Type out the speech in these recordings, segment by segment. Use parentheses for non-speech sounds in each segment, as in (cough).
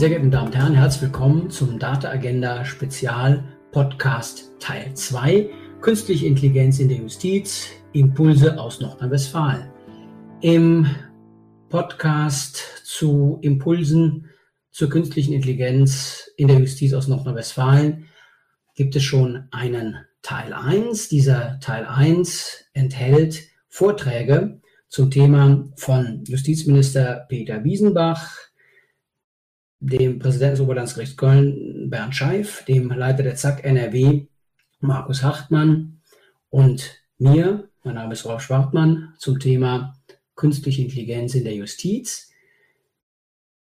Sehr geehrte Damen und Herren, herzlich willkommen zum Data Agenda Spezial Podcast Teil 2 Künstliche Intelligenz in der Justiz, Impulse aus Nordrhein-Westfalen. Im Podcast zu Impulsen zur künstlichen Intelligenz in der Justiz aus Nordrhein-Westfalen gibt es schon einen Teil 1. Dieser Teil 1 enthält Vorträge zum Thema von Justizminister Peter Wiesenbach, dem Präsidenten des Oberlandesgerichts Köln Bernd Scheif, dem Leiter der ZAK NRW Markus Hartmann und mir, mein Name ist Rolf Schwartmann, zum Thema künstliche Intelligenz in der Justiz.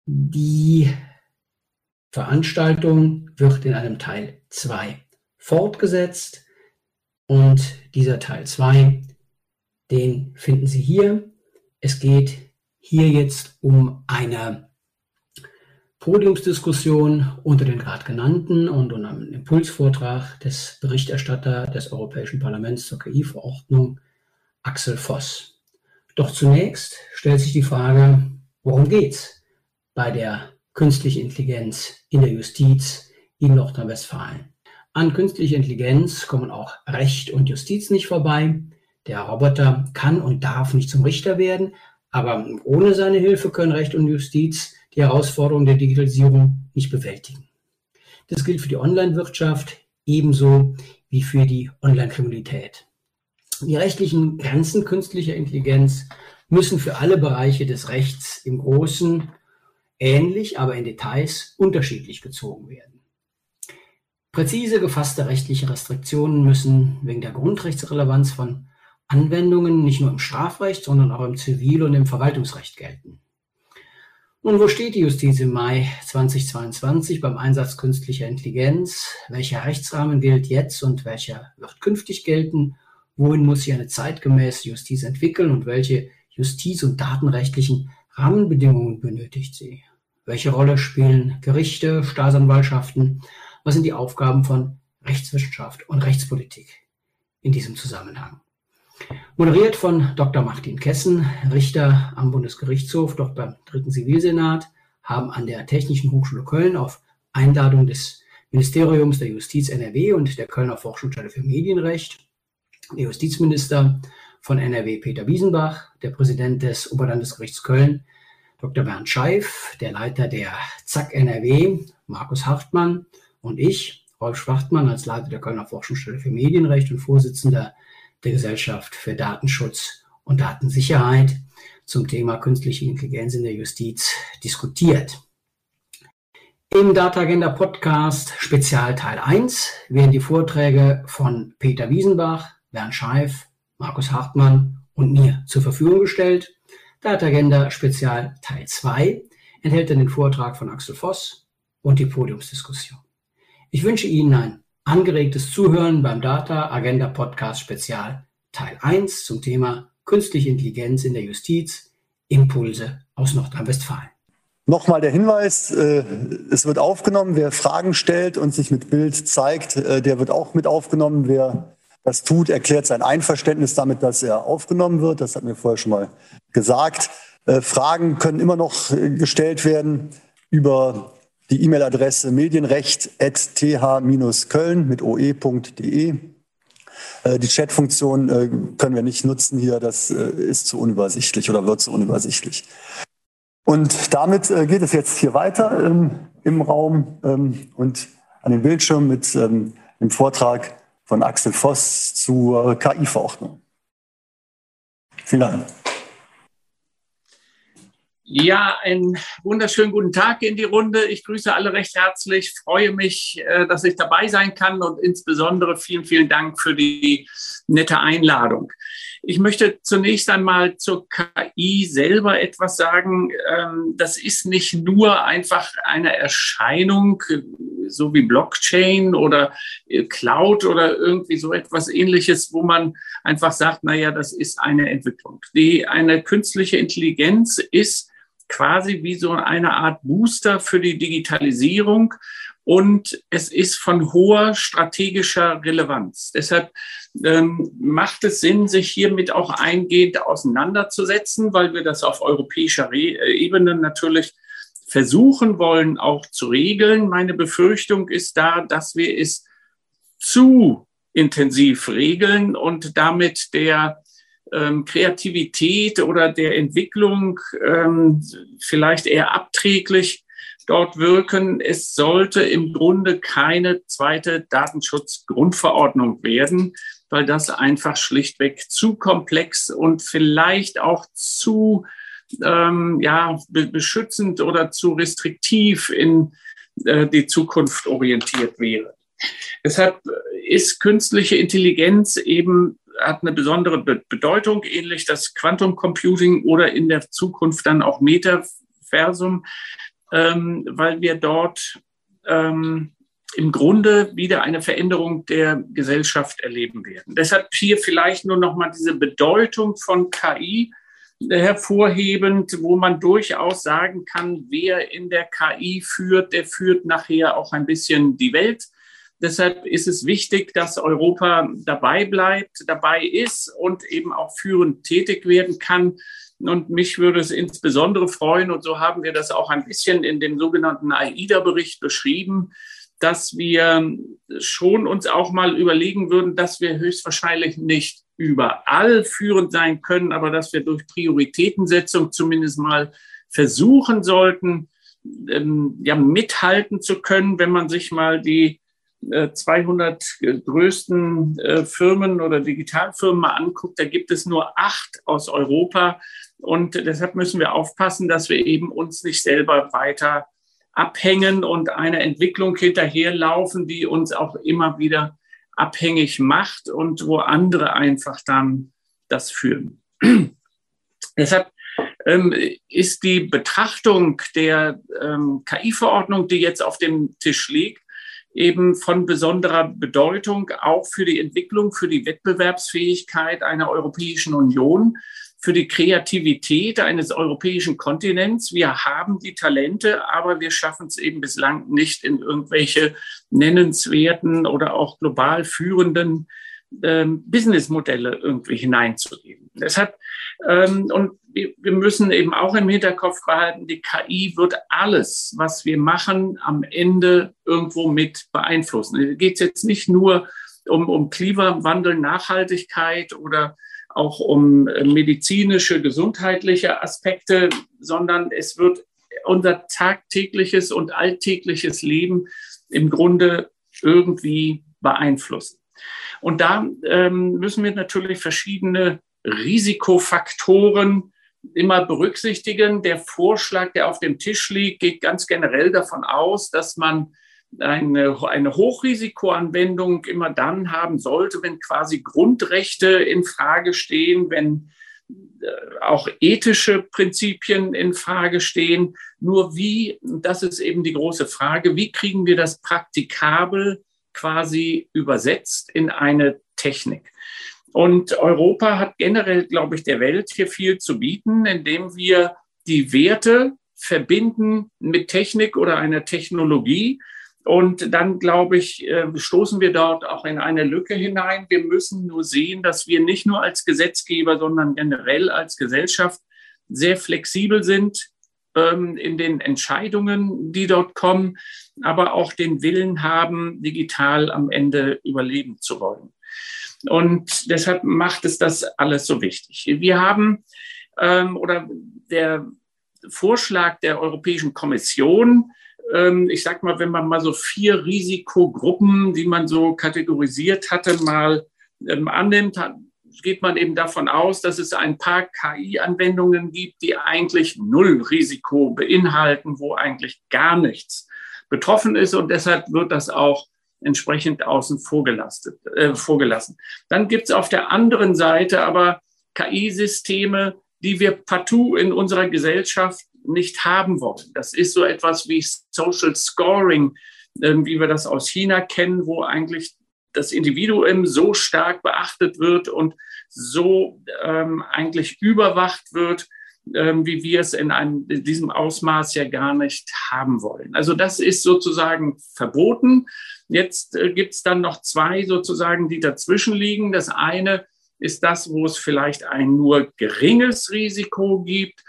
Die Veranstaltung wird in einem Teil 2 fortgesetzt und dieser Teil 2, den finden Sie hier. Es geht hier jetzt um eine Podiumsdiskussion unter den gerade genannten und einem Impulsvortrag des Berichterstatters des Europäischen Parlaments zur KI-Verordnung, Axel Voss. Doch zunächst stellt sich die Frage, worum geht's bei der künstlichen Intelligenz in der Justiz in Nordrhein-Westfalen? An künstliche Intelligenz kommen auch Recht und Justiz nicht vorbei. Der Roboter kann und darf nicht zum Richter werden, aber ohne seine Hilfe können Recht und Justiz die Herausforderungen der Digitalisierung nicht bewältigen. Das gilt für die Online-Wirtschaft ebenso wie für die Online-Kriminalität. Die rechtlichen Grenzen künstlicher Intelligenz müssen für alle Bereiche des Rechts im Großen ähnlich, aber in Details unterschiedlich gezogen werden. Präzise gefasste rechtliche Restriktionen müssen wegen der Grundrechtsrelevanz von Anwendungen nicht nur im Strafrecht, sondern auch im Zivil- und im Verwaltungsrecht gelten. Nun, wo steht die Justiz im Mai 2022 beim Einsatz künstlicher Intelligenz? Welcher Rechtsrahmen gilt jetzt und welcher wird künftig gelten? Wohin muss sich eine zeitgemäße Justiz entwickeln und welche justiz- und datenrechtlichen Rahmenbedingungen benötigt sie? Welche Rolle spielen Gerichte, Staatsanwaltschaften? Was sind die Aufgaben von Rechtswissenschaft und Rechtspolitik in diesem Zusammenhang? Moderiert von Dr. Martin Kessen, Richter am Bundesgerichtshof, doch beim Dritten Zivilsenat, haben an der Technischen Hochschule Köln auf Einladung des Ministeriums der Justiz NRW und der Kölner Forschungsstelle für Medienrecht der Justizminister von NRW Peter Wiesenbach, der Präsident des Oberlandesgerichts Köln Dr. Bernd Scheif, der Leiter der ZAK NRW Markus Hartmann und ich, Rolf Schwartmann, als Leiter der Kölner Forschungsstelle für Medienrecht und Vorsitzender der Gesellschaft für Datenschutz und Datensicherheit zum Thema künstliche Intelligenz in der Justiz diskutiert. Im Data Agenda Podcast Spezial Teil 1 werden die Vorträge von Peter Wiesenbach, Bernd Scheif, Markus Hartmann und mir zur Verfügung gestellt. Data Agenda Spezial Teil 2 enthält dann den Vortrag von Axel Voss und die Podiumsdiskussion. Ich wünsche Ihnen ein Angeregtes Zuhören beim Data Agenda Podcast Spezial Teil 1 zum Thema Künstliche Intelligenz in der Justiz, Impulse aus Nordrhein-Westfalen. Nochmal der Hinweis, äh, es wird aufgenommen. Wer Fragen stellt und sich mit Bild zeigt, äh, der wird auch mit aufgenommen. Wer das tut, erklärt sein Einverständnis damit, dass er aufgenommen wird. Das hat mir vorher schon mal gesagt. Äh, Fragen können immer noch gestellt werden über die E-Mail-Adresse medienrecht.th-köln mit oe.de. Äh, die Chat-Funktion äh, können wir nicht nutzen hier, das äh, ist zu unübersichtlich oder wird zu unübersichtlich. Und damit geht es jetzt hier weiter ähm, im Raum ähm, und an den Bildschirm mit ähm, dem Vortrag von Axel Voss zur KI-Verordnung. Vielen Dank. Ja, einen wunderschönen guten Tag in die Runde. Ich grüße alle recht herzlich, freue mich, äh, dass ich dabei sein kann und insbesondere vielen, vielen Dank für die nette Einladung. Ich möchte zunächst einmal zur KI selber etwas sagen. Ähm, das ist nicht nur einfach eine Erscheinung, so wie Blockchain oder äh, Cloud oder irgendwie so etwas ähnliches, wo man einfach sagt, na ja, das ist eine Entwicklung. Die, eine künstliche Intelligenz ist quasi wie so eine Art Booster für die Digitalisierung und es ist von hoher strategischer Relevanz. Deshalb ähm, macht es Sinn, sich hiermit auch eingehend auseinanderzusetzen, weil wir das auf europäischer Re äh, Ebene natürlich versuchen wollen, auch zu regeln. Meine Befürchtung ist da, dass wir es zu intensiv regeln und damit der ähm, Kreativität oder der Entwicklung ähm, vielleicht eher abträglich dort wirken. Es sollte im Grunde keine zweite Datenschutzgrundverordnung werden, weil das einfach schlichtweg zu komplex und vielleicht auch zu ähm, ja, beschützend oder zu restriktiv in äh, die Zukunft orientiert wäre. Deshalb ist künstliche Intelligenz eben hat eine besondere Bedeutung, ähnlich das Quantum Computing oder in der Zukunft dann auch Metaversum, ähm, weil wir dort ähm, im Grunde wieder eine Veränderung der Gesellschaft erleben werden. Deshalb hier vielleicht nur noch mal diese Bedeutung von KI hervorhebend, wo man durchaus sagen kann, wer in der KI führt, der führt nachher auch ein bisschen die Welt. Deshalb ist es wichtig, dass Europa dabei bleibt, dabei ist und eben auch führend tätig werden kann. Und mich würde es insbesondere freuen, und so haben wir das auch ein bisschen in dem sogenannten AIDA-Bericht beschrieben, dass wir schon uns auch mal überlegen würden, dass wir höchstwahrscheinlich nicht überall führend sein können, aber dass wir durch Prioritätensetzung zumindest mal versuchen sollten, ähm, ja, mithalten zu können, wenn man sich mal die 200 äh, größten äh, Firmen oder Digitalfirmen mal anguckt, da gibt es nur acht aus Europa. Und deshalb müssen wir aufpassen, dass wir eben uns nicht selber weiter abhängen und einer Entwicklung hinterherlaufen, die uns auch immer wieder abhängig macht und wo andere einfach dann das führen. (clears throat) Deshalb ähm, ist die Betrachtung der ähm, KI-Verordnung, die jetzt auf dem Tisch liegt, eben von besonderer Bedeutung auch für die Entwicklung, für die Wettbewerbsfähigkeit einer Europäischen Union, für die Kreativität eines europäischen Kontinents. Wir haben die Talente, aber wir schaffen es eben bislang nicht in irgendwelche nennenswerten oder auch global führenden ähm, Businessmodelle irgendwie hineinzugeben. Deshalb, und wir, müssen eben auch im Hinterkopf behalten, die KI wird alles, was wir machen, am Ende irgendwo mit beeinflussen. Da geht es jetzt nicht nur um, um Klimawandel, Nachhaltigkeit oder auch um äh, medizinische, gesundheitliche Aspekte, sondern es wird unser tagtägliches und alltägliches Leben im Grunde irgendwie beeinflussen. Und da ähm, müssen wir natürlich verschiedene Risikofaktoren immer berücksichtigen. Der Vorschlag, der auf dem Tisch liegt, geht ganz generell davon aus, dass man eine, eine Hochrisikoanwendung immer dann haben sollte, wenn quasi Grundrechte in Frage stehen, wenn äh, auch ethische Prinzipien in Frage stehen. Nur wie, das ist eben die große Frage, wie kriegen wir das praktikabel quasi übersetzt in eine Technik? Und Europa hat generell, glaube ich, der Welt hier viel zu bieten, indem wir die Werte verbinden mit Technik oder einer Technologie. Und dann, glaube ich, äh, stoßen wir dort auch in eine Lücke hinein. Wir müssen nur sehen, dass wir nicht nur als Gesetzgeber, sondern generell als Gesellschaft sehr flexibel sind ähm, in den Entscheidungen, die dort kommen, aber auch den Willen haben, digital am Ende überleben zu wollen. Und deshalb macht es das alles so wichtig. Wir haben ähm, oder der Vorschlag der Europäischen Kommission, ähm, ich sag mal, wenn man mal so vier Risikogruppen, die man so kategorisiert hatte, mal ähm, annimmt, geht man eben davon aus, dass es ein paar KI-Anwendungen gibt, die eigentlich null Risiko beinhalten, wo eigentlich gar nichts betroffen ist. Und deshalb wird das auch entsprechend außen vor, gelastet, äh, vorgelassen. Dann gibt es auf der anderen Seite aber KI-Systeme, die wir partout in unserer Gesellschaft nicht haben wollen. Das ist so etwas wie Social Scoring, äh, wie wir das aus China kennen, wo eigentlich das Individuum so stark beachtet wird und so ähm, eigentlich überwacht wird, ähm, wie wir es in, einem, in diesem Ausmaß ja gar nicht haben wollen. Also das ist sozusagen verboten. Jetzt äh, gibt es dann noch zwei sozusagen, die dazwischen liegen. Das eine ist das, wo es vielleicht ein nur geringes Risiko gibt.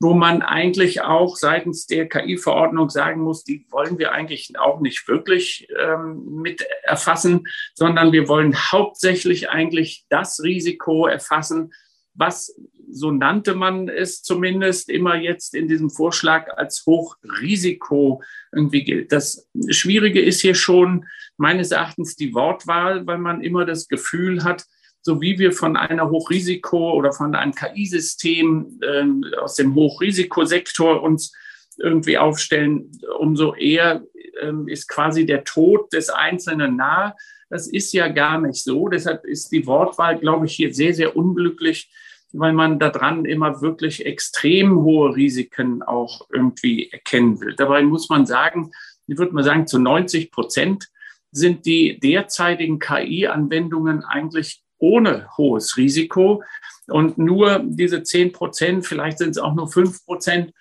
wo man eigentlich auch seitens der KI-Verordnung sagen muss, die wollen wir eigentlich auch nicht wirklich ähm, mit erfassen, sondern wir wollen hauptsächlich eigentlich das Risiko erfassen, was, so nannte man es zumindest immer jetzt in diesem Vorschlag, als Hochrisiko irgendwie gilt. Das Schwierige ist hier schon meines Erachtens die Wortwahl, weil man immer das Gefühl hat, so wie wir von einer Hochrisiko oder von einem KI-System äh, aus dem Hochrisikosektor uns irgendwie aufstellen, umso eher äh, ist quasi der Tod des Einzelnen nahe. Das ist ja gar nicht so. Deshalb ist die Wortwahl, glaube ich, hier sehr, sehr unglücklich, weil man daran immer wirklich extrem hohe Risiken auch irgendwie erkennen will. Dabei muss man sagen, ich würde mal sagen, zu 90 Prozent sind die derzeitigen KI-Anwendungen eigentlich ohne hohes Risiko. Und nur diese 10 Prozent, vielleicht sind es auch nur 5 Prozent,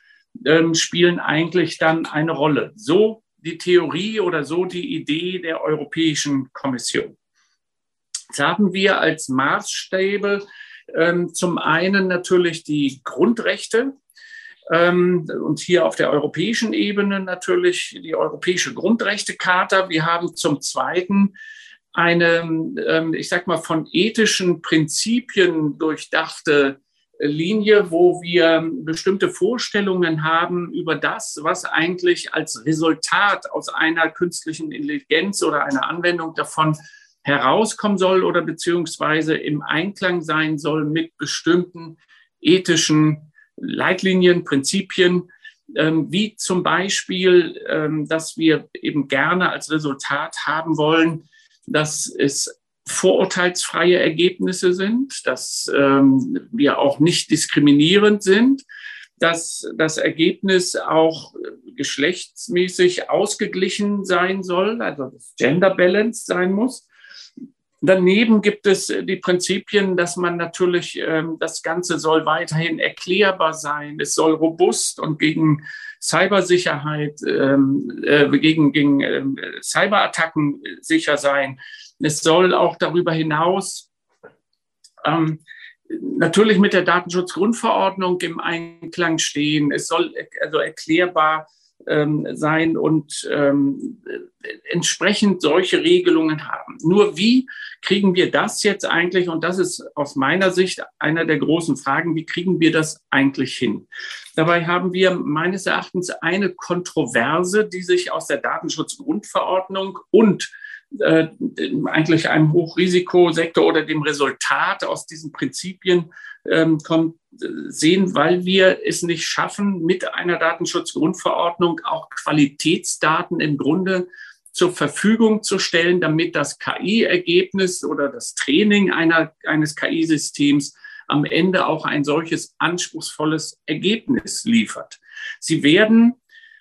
ähm, spielen eigentlich dann eine Rolle. So die Theorie oder so die Idee der Europäischen Kommission. Jetzt haben wir als Maßstäbe ähm, zum einen natürlich die Grundrechte, ähm, und hier auf der europäischen Ebene natürlich die Europäische Grundrechtecharta. Wir haben zum Zweiten eine, ähm, ich sag mal, von ethischen Prinzipien durchdachte Linie, wo wir bestimmte Vorstellungen haben über das, was eigentlich als Resultat aus einer künstlichen Intelligenz oder einer Anwendung davon herauskommen soll oder beziehungsweise im Einklang sein soll mit bestimmten ethischen Leitlinien, Prinzipien, ähm, wie zum Beispiel, ähm, dass wir eben gerne als Resultat haben wollen, dass es vorurteilsfreie Ergebnisse sind, dass ähm, wir auch nicht diskriminierend sind, dass das Ergebnis auch geschlechtsmäßig ausgeglichen sein soll, also Gender Balance sein muss. Daneben gibt es die Prinzipien, dass man natürlich, ähm, das Ganze soll weiterhin erklärbar sein, es soll robust und gegen Cybersicherheit, ähm, äh, gegen, gegen äh, Cyberattacken sicher sein. Es soll auch darüber hinaus ähm, natürlich mit der Datenschutzgrundverordnung im Einklang stehen. Es soll also erklärbar ähm, sein und ähm, entsprechend solche Regelungen haben. Nur wie kriegen wir das jetzt eigentlich, und das ist aus meiner Sicht einer der großen Fragen, wie kriegen wir das eigentlich hin? Dabei haben wir meines Erachtens eine Kontroverse, die sich aus der Datenschutzgrundverordnung und äh, eigentlich einem Hochrisikosektor oder dem Resultat aus diesen Prinzipien ähm, kommt, sehen, weil wir es nicht schaffen, mit einer Datenschutzgrundverordnung auch Qualitätsdaten im Grunde zur Verfügung zu stellen, damit das KI-Ergebnis oder das Training einer, eines KI-Systems am Ende auch ein solches anspruchsvolles Ergebnis liefert. Sie werden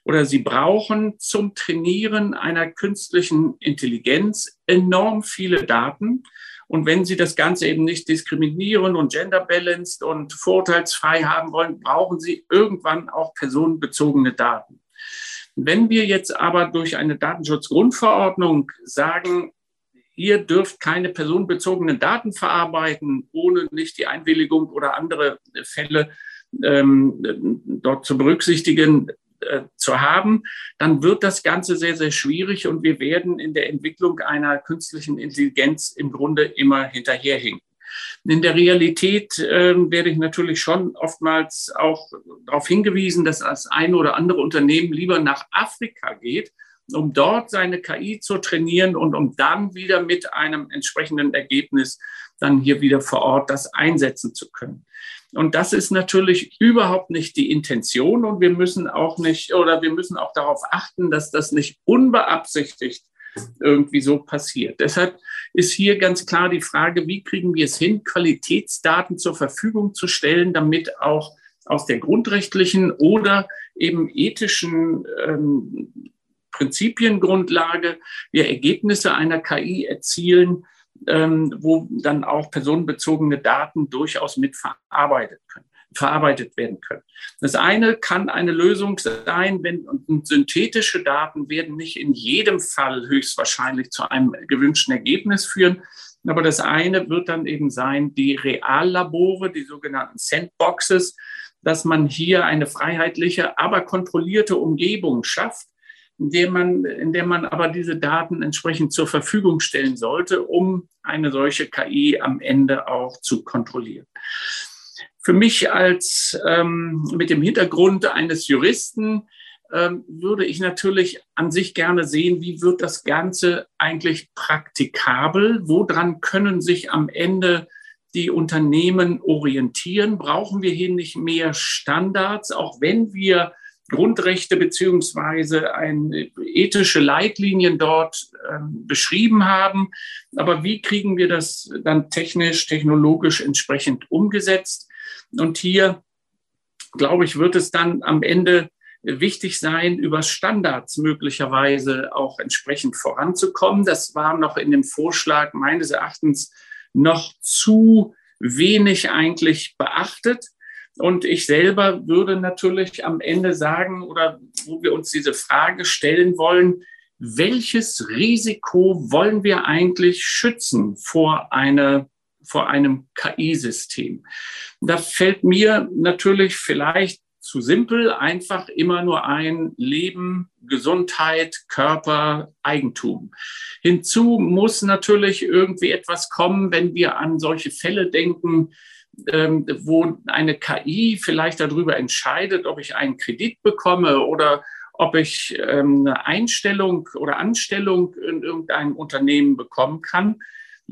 oder sie brauchen zum Trainieren einer künstlichen Intelligenz enorm viele Daten. Und wenn Sie das Ganze eben nicht diskriminieren und gender balanced und vorurteilsfrei haben wollen, brauchen Sie irgendwann auch personenbezogene Daten. Wenn wir jetzt aber durch eine Datenschutzgrundverordnung sagen, ihr dürft keine personenbezogenen Daten verarbeiten, ohne nicht die Einwilligung oder andere Fälle ähm, dort zu berücksichtigen, äh, zu haben, dann wird das Ganze sehr, sehr schwierig und wir werden in der Entwicklung einer künstlichen Intelligenz im Grunde immer hinterherhinken. In der Realität äh, werde ich natürlich schon oftmals auch darauf hingewiesen, dass das eine oder andere Unternehmen lieber nach Afrika geht, um dort seine KI zu trainieren und um dann wieder mit einem entsprechenden Ergebnis dann hier wieder vor Ort das einsetzen zu können. Und das ist natürlich überhaupt nicht die Intention und wir müssen auch nicht oder wir müssen auch darauf achten, dass das nicht unbeabsichtigt irgendwie so passiert. Deshalb ist hier ganz klar die Frage, wie kriegen wir es hin, Qualitätsdaten zur Verfügung zu stellen, damit auch aus der grundrechtlichen oder eben ethischen ähm, Prinzipiengrundlage wir Ergebnisse einer KI erzielen, ähm, wo dann auch personenbezogene Daten durchaus mit verarbeitet können verarbeitet werden können. Das eine kann eine Lösung sein, wenn und synthetische Daten werden nicht in jedem Fall höchstwahrscheinlich zu einem gewünschten Ergebnis führen. Aber das eine wird dann eben sein, die Reallabore, die sogenannten Sandboxes, dass man hier eine freiheitliche, aber kontrollierte Umgebung schafft, in der man, in der man aber diese Daten entsprechend zur Verfügung stellen sollte, um eine solche KI am Ende auch zu kontrollieren. Für mich als ähm, mit dem Hintergrund eines Juristen ähm, würde ich natürlich an sich gerne sehen, wie wird das Ganze eigentlich praktikabel? Woran können sich am Ende die Unternehmen orientieren? Brauchen wir hier nicht mehr Standards, auch wenn wir Grundrechte beziehungsweise eine ethische Leitlinien dort äh, beschrieben haben. Aber wie kriegen wir das dann technisch, technologisch entsprechend umgesetzt? Und hier, glaube ich, wird es dann am Ende wichtig sein, über Standards möglicherweise auch entsprechend voranzukommen. Das war noch in dem Vorschlag meines Erachtens noch zu wenig eigentlich beachtet. Und ich selber würde natürlich am Ende sagen, oder wo wir uns diese Frage stellen wollen, welches Risiko wollen wir eigentlich schützen vor, eine, vor einem KI-System? Da fällt mir natürlich vielleicht zu simpel, einfach immer nur ein Leben, Gesundheit, Körper, Eigentum. Hinzu muss natürlich irgendwie etwas kommen, wenn wir an solche Fälle denken, ähm, wo eine KI vielleicht darüber entscheidet, ob ich einen Kredit bekomme oder ob ich ähm, eine Einstellung oder Anstellung in irgendeinem Unternehmen bekommen kann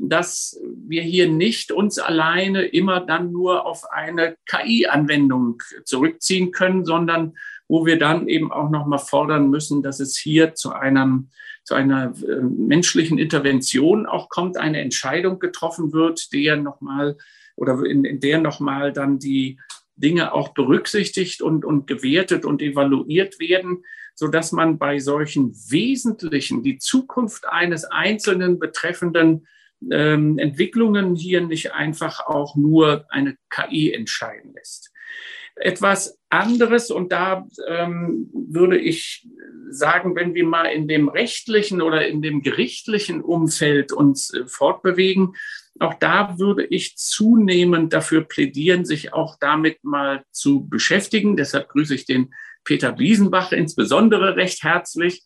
dass wir hier nicht uns alleine immer dann nur auf eine KI-Anwendung zurückziehen können, sondern wo wir dann eben auch noch mal fordern müssen, dass es hier zu einem zu einer äh, menschlichen Intervention auch kommt, eine Entscheidung getroffen wird, der noch mal oder in, in der noch mal dann die Dinge auch berücksichtigt und, und gewertet und evaluiert werden, so dass man bei solchen wesentlichen, die Zukunft eines Einzelnen betreffenden ähm, Entwicklungen hier nicht einfach auch nur eine KI entscheiden lässt. Etwas anderes, und da ähm, würde ich sagen, wenn wir mal in dem rechtlichen oder in dem gerichtlichen Umfeld uns äh, fortbewegen, auch da würde ich zunehmend dafür plädieren, sich auch damit mal zu beschäftigen. Deshalb grüße ich den Peter Wiesenbach insbesondere recht herzlich,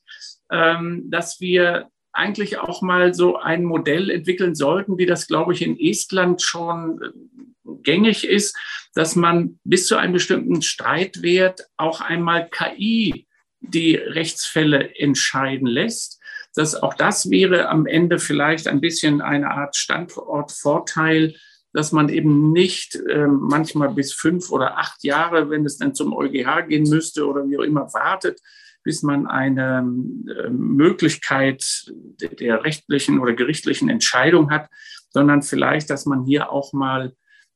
ähm, dass wir eigentlich auch mal so ein Modell entwickeln sollten, wie das, glaube ich, in Estland schon äh, gängig ist, dass man bis zu einem bestimmten Streitwert auch einmal KI die Rechtsfälle entscheiden lässt. Das, auch das wäre am Ende vielleicht ein bisschen eine Art Standortvorteil, dass man eben nicht äh, manchmal bis fünf oder acht Jahre, wenn es dann zum EuGH gehen müsste oder wie auch immer, wartet, bis man eine äh, Möglichkeit der rechtlichen oder gerichtlichen Entscheidung hat, sondern vielleicht, dass man hier auch mal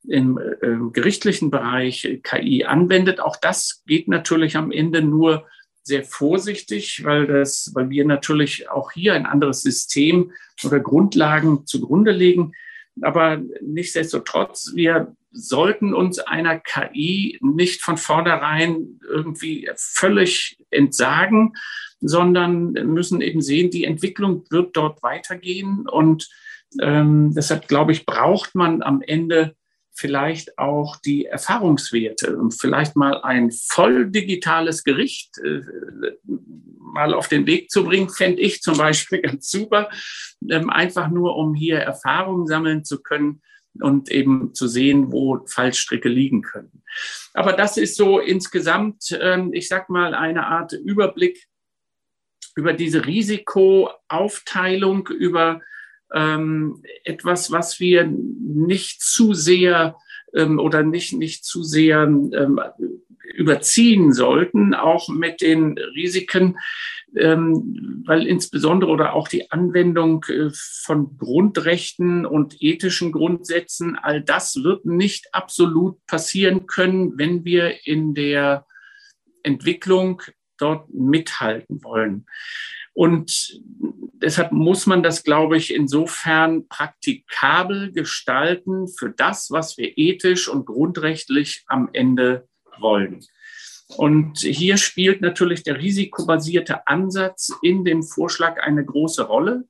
im äh, gerichtlichen Bereich KI anwendet. Auch das geht natürlich am Ende nur sehr vorsichtig, weil das, weil wir natürlich auch hier ein anderes System oder Grundlagen zugrunde legen. Aber nichtsdestotrotz, wir sollten uns einer KI nicht von vornherein irgendwie völlig entsagen, sondern müssen eben sehen, die Entwicklung wird dort weitergehen. Und ähm, deshalb glaube ich, braucht man am Ende vielleicht auch die Erfahrungswerte und vielleicht mal ein voll digitales Gericht äh, mal auf den Weg zu bringen, fände ich zum Beispiel (laughs) ganz super, ähm, einfach nur um hier Erfahrungen sammeln zu können und eben zu sehen, wo Fallstricke liegen können. Aber das ist so insgesamt, ähm, ich sag mal, eine Art Überblick über diese Risikoaufteilung, über ähm, etwas, was wir nicht zu sehr ähm, oder nicht, nicht zu sehr ähm, überziehen sollten, auch mit den Risiken, ähm, weil insbesondere oder auch die Anwendung äh, von Grundrechten und ethischen Grundsätzen, all das wird nicht absolut passieren können, wenn wir in der Entwicklung dort mithalten wollen. Und deshalb muss man das, glaube ich, insofern praktikabel gestalten für das, was wir ethisch und grundrechtlich am Ende wollen. Und hier spielt natürlich der risikobasierte Ansatz in dem Vorschlag eine große Rolle,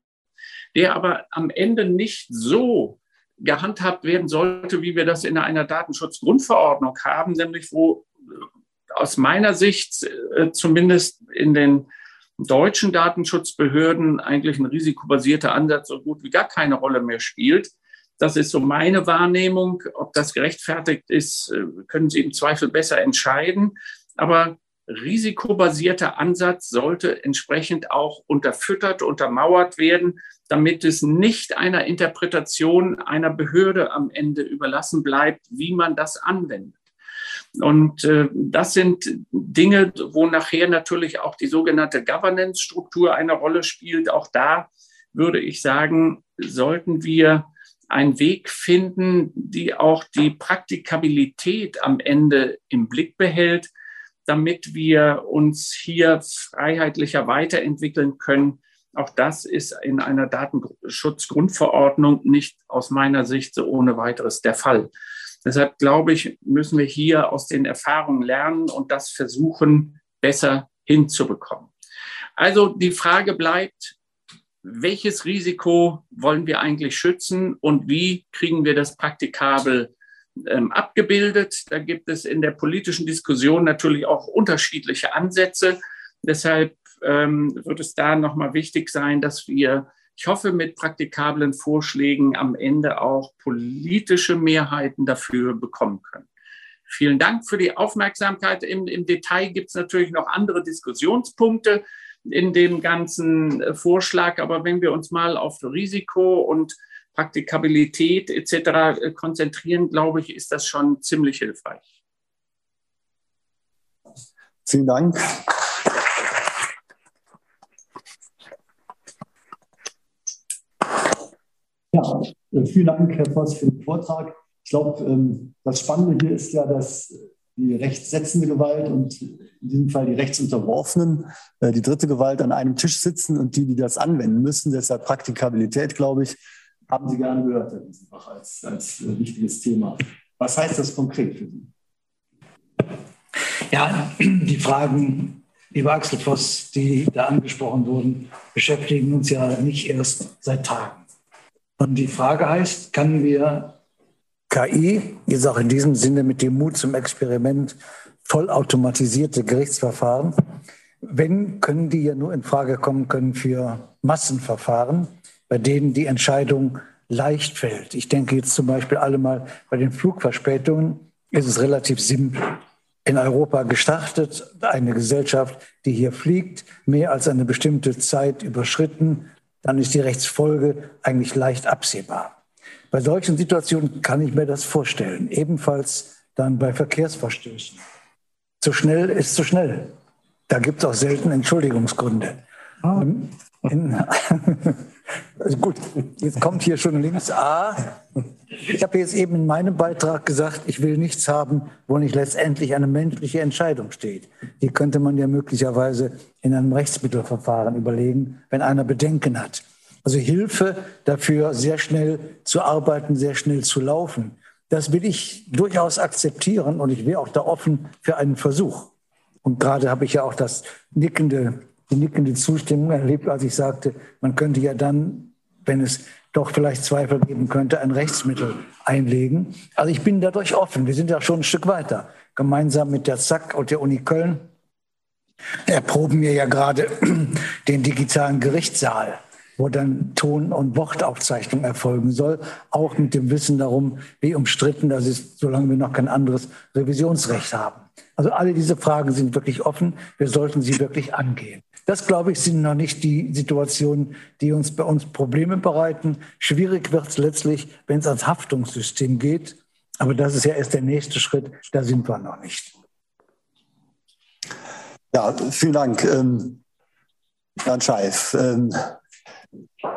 der aber am Ende nicht so gehandhabt werden sollte, wie wir das in einer Datenschutzgrundverordnung haben, nämlich wo aus meiner Sicht äh, zumindest in den deutschen Datenschutzbehörden eigentlich ein risikobasierter Ansatz so gut wie gar keine Rolle mehr spielt. Das ist so meine Wahrnehmung. Ob das gerechtfertigt ist, äh, können Sie im Zweifel besser entscheiden. Aber risikobasierter Ansatz sollte entsprechend auch unterfüttert, untermauert werden, damit es nicht einer Interpretation einer Behörde am Ende überlassen bleibt, wie man das anwendet. Und äh, das sind Dinge, wo nachher natürlich auch die sogenannte Governance-Struktur eine Rolle spielt. Auch da würde ich sagen, sollten wir einen Weg finden, die auch die Praktikabilität am Ende im Blick behält, damit wir uns hier freiheitlicher weiterentwickeln können. Auch das ist in einer Datenschutzgrundverordnung nicht aus meiner Sicht so ohne weiteres der Fall. Deshalb glaube ich, müssen wir hier aus den Erfahrungen lernen und das versuchen, besser hinzubekommen. Also die Frage bleibt, welches Risiko wollen wir eigentlich schützen und wie kriegen wir das praktikabel ähm, abgebildet? Da gibt es in der politischen Diskussion natürlich auch unterschiedliche Ansätze. Deshalb ähm, wird es da nochmal wichtig sein, dass wir, ich hoffe, mit praktikablen Vorschlägen am Ende auch politische Mehrheiten dafür bekommen können. Vielen Dank für die Aufmerksamkeit. Im, im Detail gibt es natürlich noch andere Diskussionspunkte in dem ganzen äh, Vorschlag. Aber wenn wir uns mal auf Risiko und Praktikabilität etc. Äh, konzentrieren, glaube ich, ist das schon ziemlich hilfreich. Vielen Dank. Ja, äh, vielen Dank, Herr Voss, für den Vortrag. Ich glaube, ähm, das Spannende hier ist ja, dass die rechtssetzende Gewalt und in diesem Fall die Rechtsunterworfenen, äh, die dritte Gewalt an einem Tisch sitzen und die, die das anwenden müssen. Deshalb Praktikabilität, glaube ich, haben Sie gerne gehört, Herr Wiesenbach, als, als äh, wichtiges Thema. Was heißt das konkret für Sie? Ja, die Fragen, lieber Axel Voss, die da angesprochen wurden, beschäftigen uns ja nicht erst seit Tagen. Und die Frage heißt, kann wir KI ist auch in diesem Sinne mit dem Mut zum Experiment vollautomatisierte Gerichtsverfahren. Wenn, können die ja nur in Frage kommen können für Massenverfahren, bei denen die Entscheidung leicht fällt. Ich denke jetzt zum Beispiel alle mal bei den Flugverspätungen ist es relativ simpel. In Europa gestartet, eine Gesellschaft, die hier fliegt, mehr als eine bestimmte Zeit überschritten, dann ist die Rechtsfolge eigentlich leicht absehbar. Bei solchen Situationen kann ich mir das vorstellen. Ebenfalls dann bei Verkehrsverstößen. Zu schnell ist zu schnell. Da gibt es auch selten Entschuldigungsgründe. Ah. In, (laughs) gut, jetzt kommt hier schon links A. Ich habe jetzt eben in meinem Beitrag gesagt, ich will nichts haben, wo nicht letztendlich eine menschliche Entscheidung steht. Die könnte man ja möglicherweise in einem Rechtsmittelverfahren überlegen, wenn einer Bedenken hat. Also Hilfe dafür, sehr schnell zu arbeiten, sehr schnell zu laufen. Das will ich durchaus akzeptieren und ich wäre auch da offen für einen Versuch. Und gerade habe ich ja auch das nickende, die nickende Zustimmung erlebt, als ich sagte, man könnte ja dann, wenn es doch vielleicht Zweifel geben könnte, ein Rechtsmittel einlegen. Also ich bin dadurch offen. Wir sind ja schon ein Stück weiter. Gemeinsam mit der ZAK und der Uni Köln erproben wir ja gerade (clears throat) den digitalen Gerichtssaal wo dann Ton- und Wortaufzeichnung erfolgen soll, auch mit dem Wissen darum, wie umstritten das ist, solange wir noch kein anderes Revisionsrecht haben. Also alle diese Fragen sind wirklich offen. Wir sollten sie wirklich angehen. Das, glaube ich, sind noch nicht die Situationen, die uns bei uns Probleme bereiten. Schwierig wird es letztlich, wenn es ans Haftungssystem geht. Aber das ist ja erst der nächste Schritt. Da sind wir noch nicht. Ja, vielen Dank, ähm, Herrn Scheif. Ähm,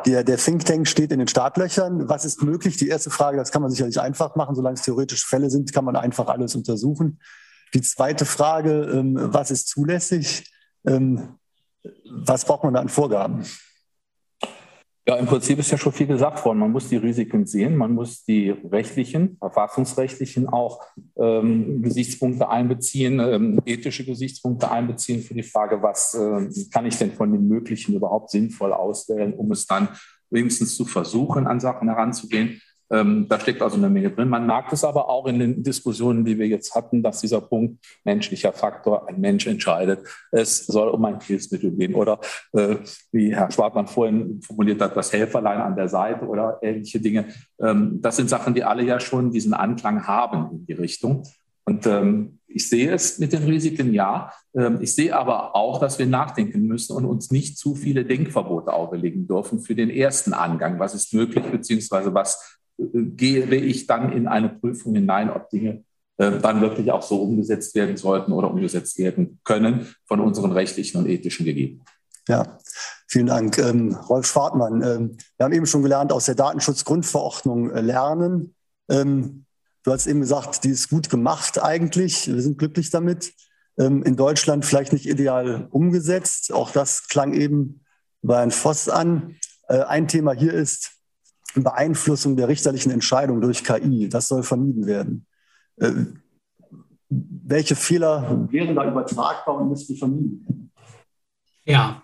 der, der Think Tank steht in den Startlöchern. Was ist möglich? Die erste Frage, das kann man sicherlich einfach machen. Solange es theoretische Fälle sind, kann man einfach alles untersuchen. Die zweite Frage, ähm, was ist zulässig? Ähm, was braucht man da an Vorgaben? Ja, im Prinzip ist ja schon viel gesagt worden. Man muss die Risiken sehen, man muss die rechtlichen, verfassungsrechtlichen auch ähm, Gesichtspunkte einbeziehen, ähm, ethische Gesichtspunkte einbeziehen für die Frage, was äh, kann ich denn von den Möglichen überhaupt sinnvoll auswählen, um es dann wenigstens zu versuchen, an Sachen heranzugehen. Ähm, da steckt also eine Menge drin. Man merkt es aber auch in den Diskussionen, die wir jetzt hatten, dass dieser Punkt menschlicher Faktor, ein Mensch entscheidet, es soll um ein Hilfsmittel gehen. Oder äh, wie Herr Schwartmann vorhin formuliert hat, das Helferlein an der Seite oder ähnliche Dinge. Ähm, das sind Sachen, die alle ja schon diesen Anklang haben in die Richtung. Und ähm, ich sehe es mit den Risiken, ja. Ähm, ich sehe aber auch, dass wir nachdenken müssen und uns nicht zu viele Denkverbote auferlegen dürfen für den ersten Angang. Was ist möglich, beziehungsweise was gehe ich dann in eine Prüfung hinein, ob Dinge äh, dann wirklich auch so umgesetzt werden sollten oder umgesetzt werden können von unseren rechtlichen und ethischen Gegebenheiten. Ja, vielen Dank. Ähm, Rolf Schwartmann, ähm, wir haben eben schon gelernt, aus der Datenschutzgrundverordnung äh, lernen. Ähm, Du hast eben gesagt, die ist gut gemacht eigentlich. Wir sind glücklich damit. Ähm, in Deutschland vielleicht nicht ideal umgesetzt. Auch das klang eben bei Herrn Voss an. Äh, ein Thema hier ist Beeinflussung der richterlichen Entscheidung durch KI. Das soll vermieden werden. Äh, welche Fehler wären da übertragbar und müssten vermieden werden? Ja,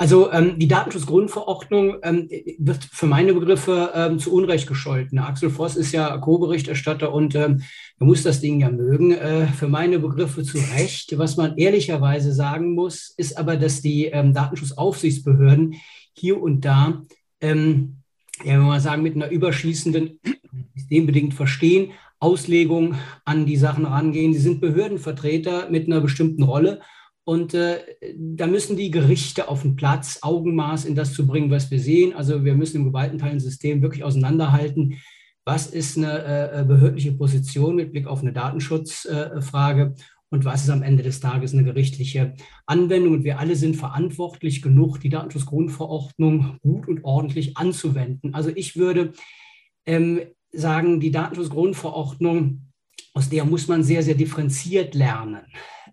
also ähm, die Datenschutzgrundverordnung ähm, wird für meine Begriffe ähm, zu Unrecht gescholten. Axel Voss ist ja Co-Berichterstatter und ähm, er muss das Ding ja mögen. Äh, für meine Begriffe zu Recht. Was man ehrlicherweise sagen muss, ist aber, dass die ähm, Datenschutzaufsichtsbehörden hier und da, ähm, ja, wenn mal sagen, mit einer überschießenden, systembedingt verstehen, Auslegung an die Sachen rangehen. Sie sind Behördenvertreter mit einer bestimmten Rolle und äh, da müssen die Gerichte auf den Platz Augenmaß in das zu bringen, was wir sehen. Also wir müssen im Gewaltenteilensystem wirklich auseinanderhalten, was ist eine äh, behördliche Position mit Blick auf eine Datenschutzfrage äh, und was ist am Ende des Tages eine gerichtliche Anwendung. Und wir alle sind verantwortlich genug, die Datenschutzgrundverordnung gut und ordentlich anzuwenden. Also ich würde ähm, sagen, die Datenschutzgrundverordnung, aus der muss man sehr, sehr differenziert lernen.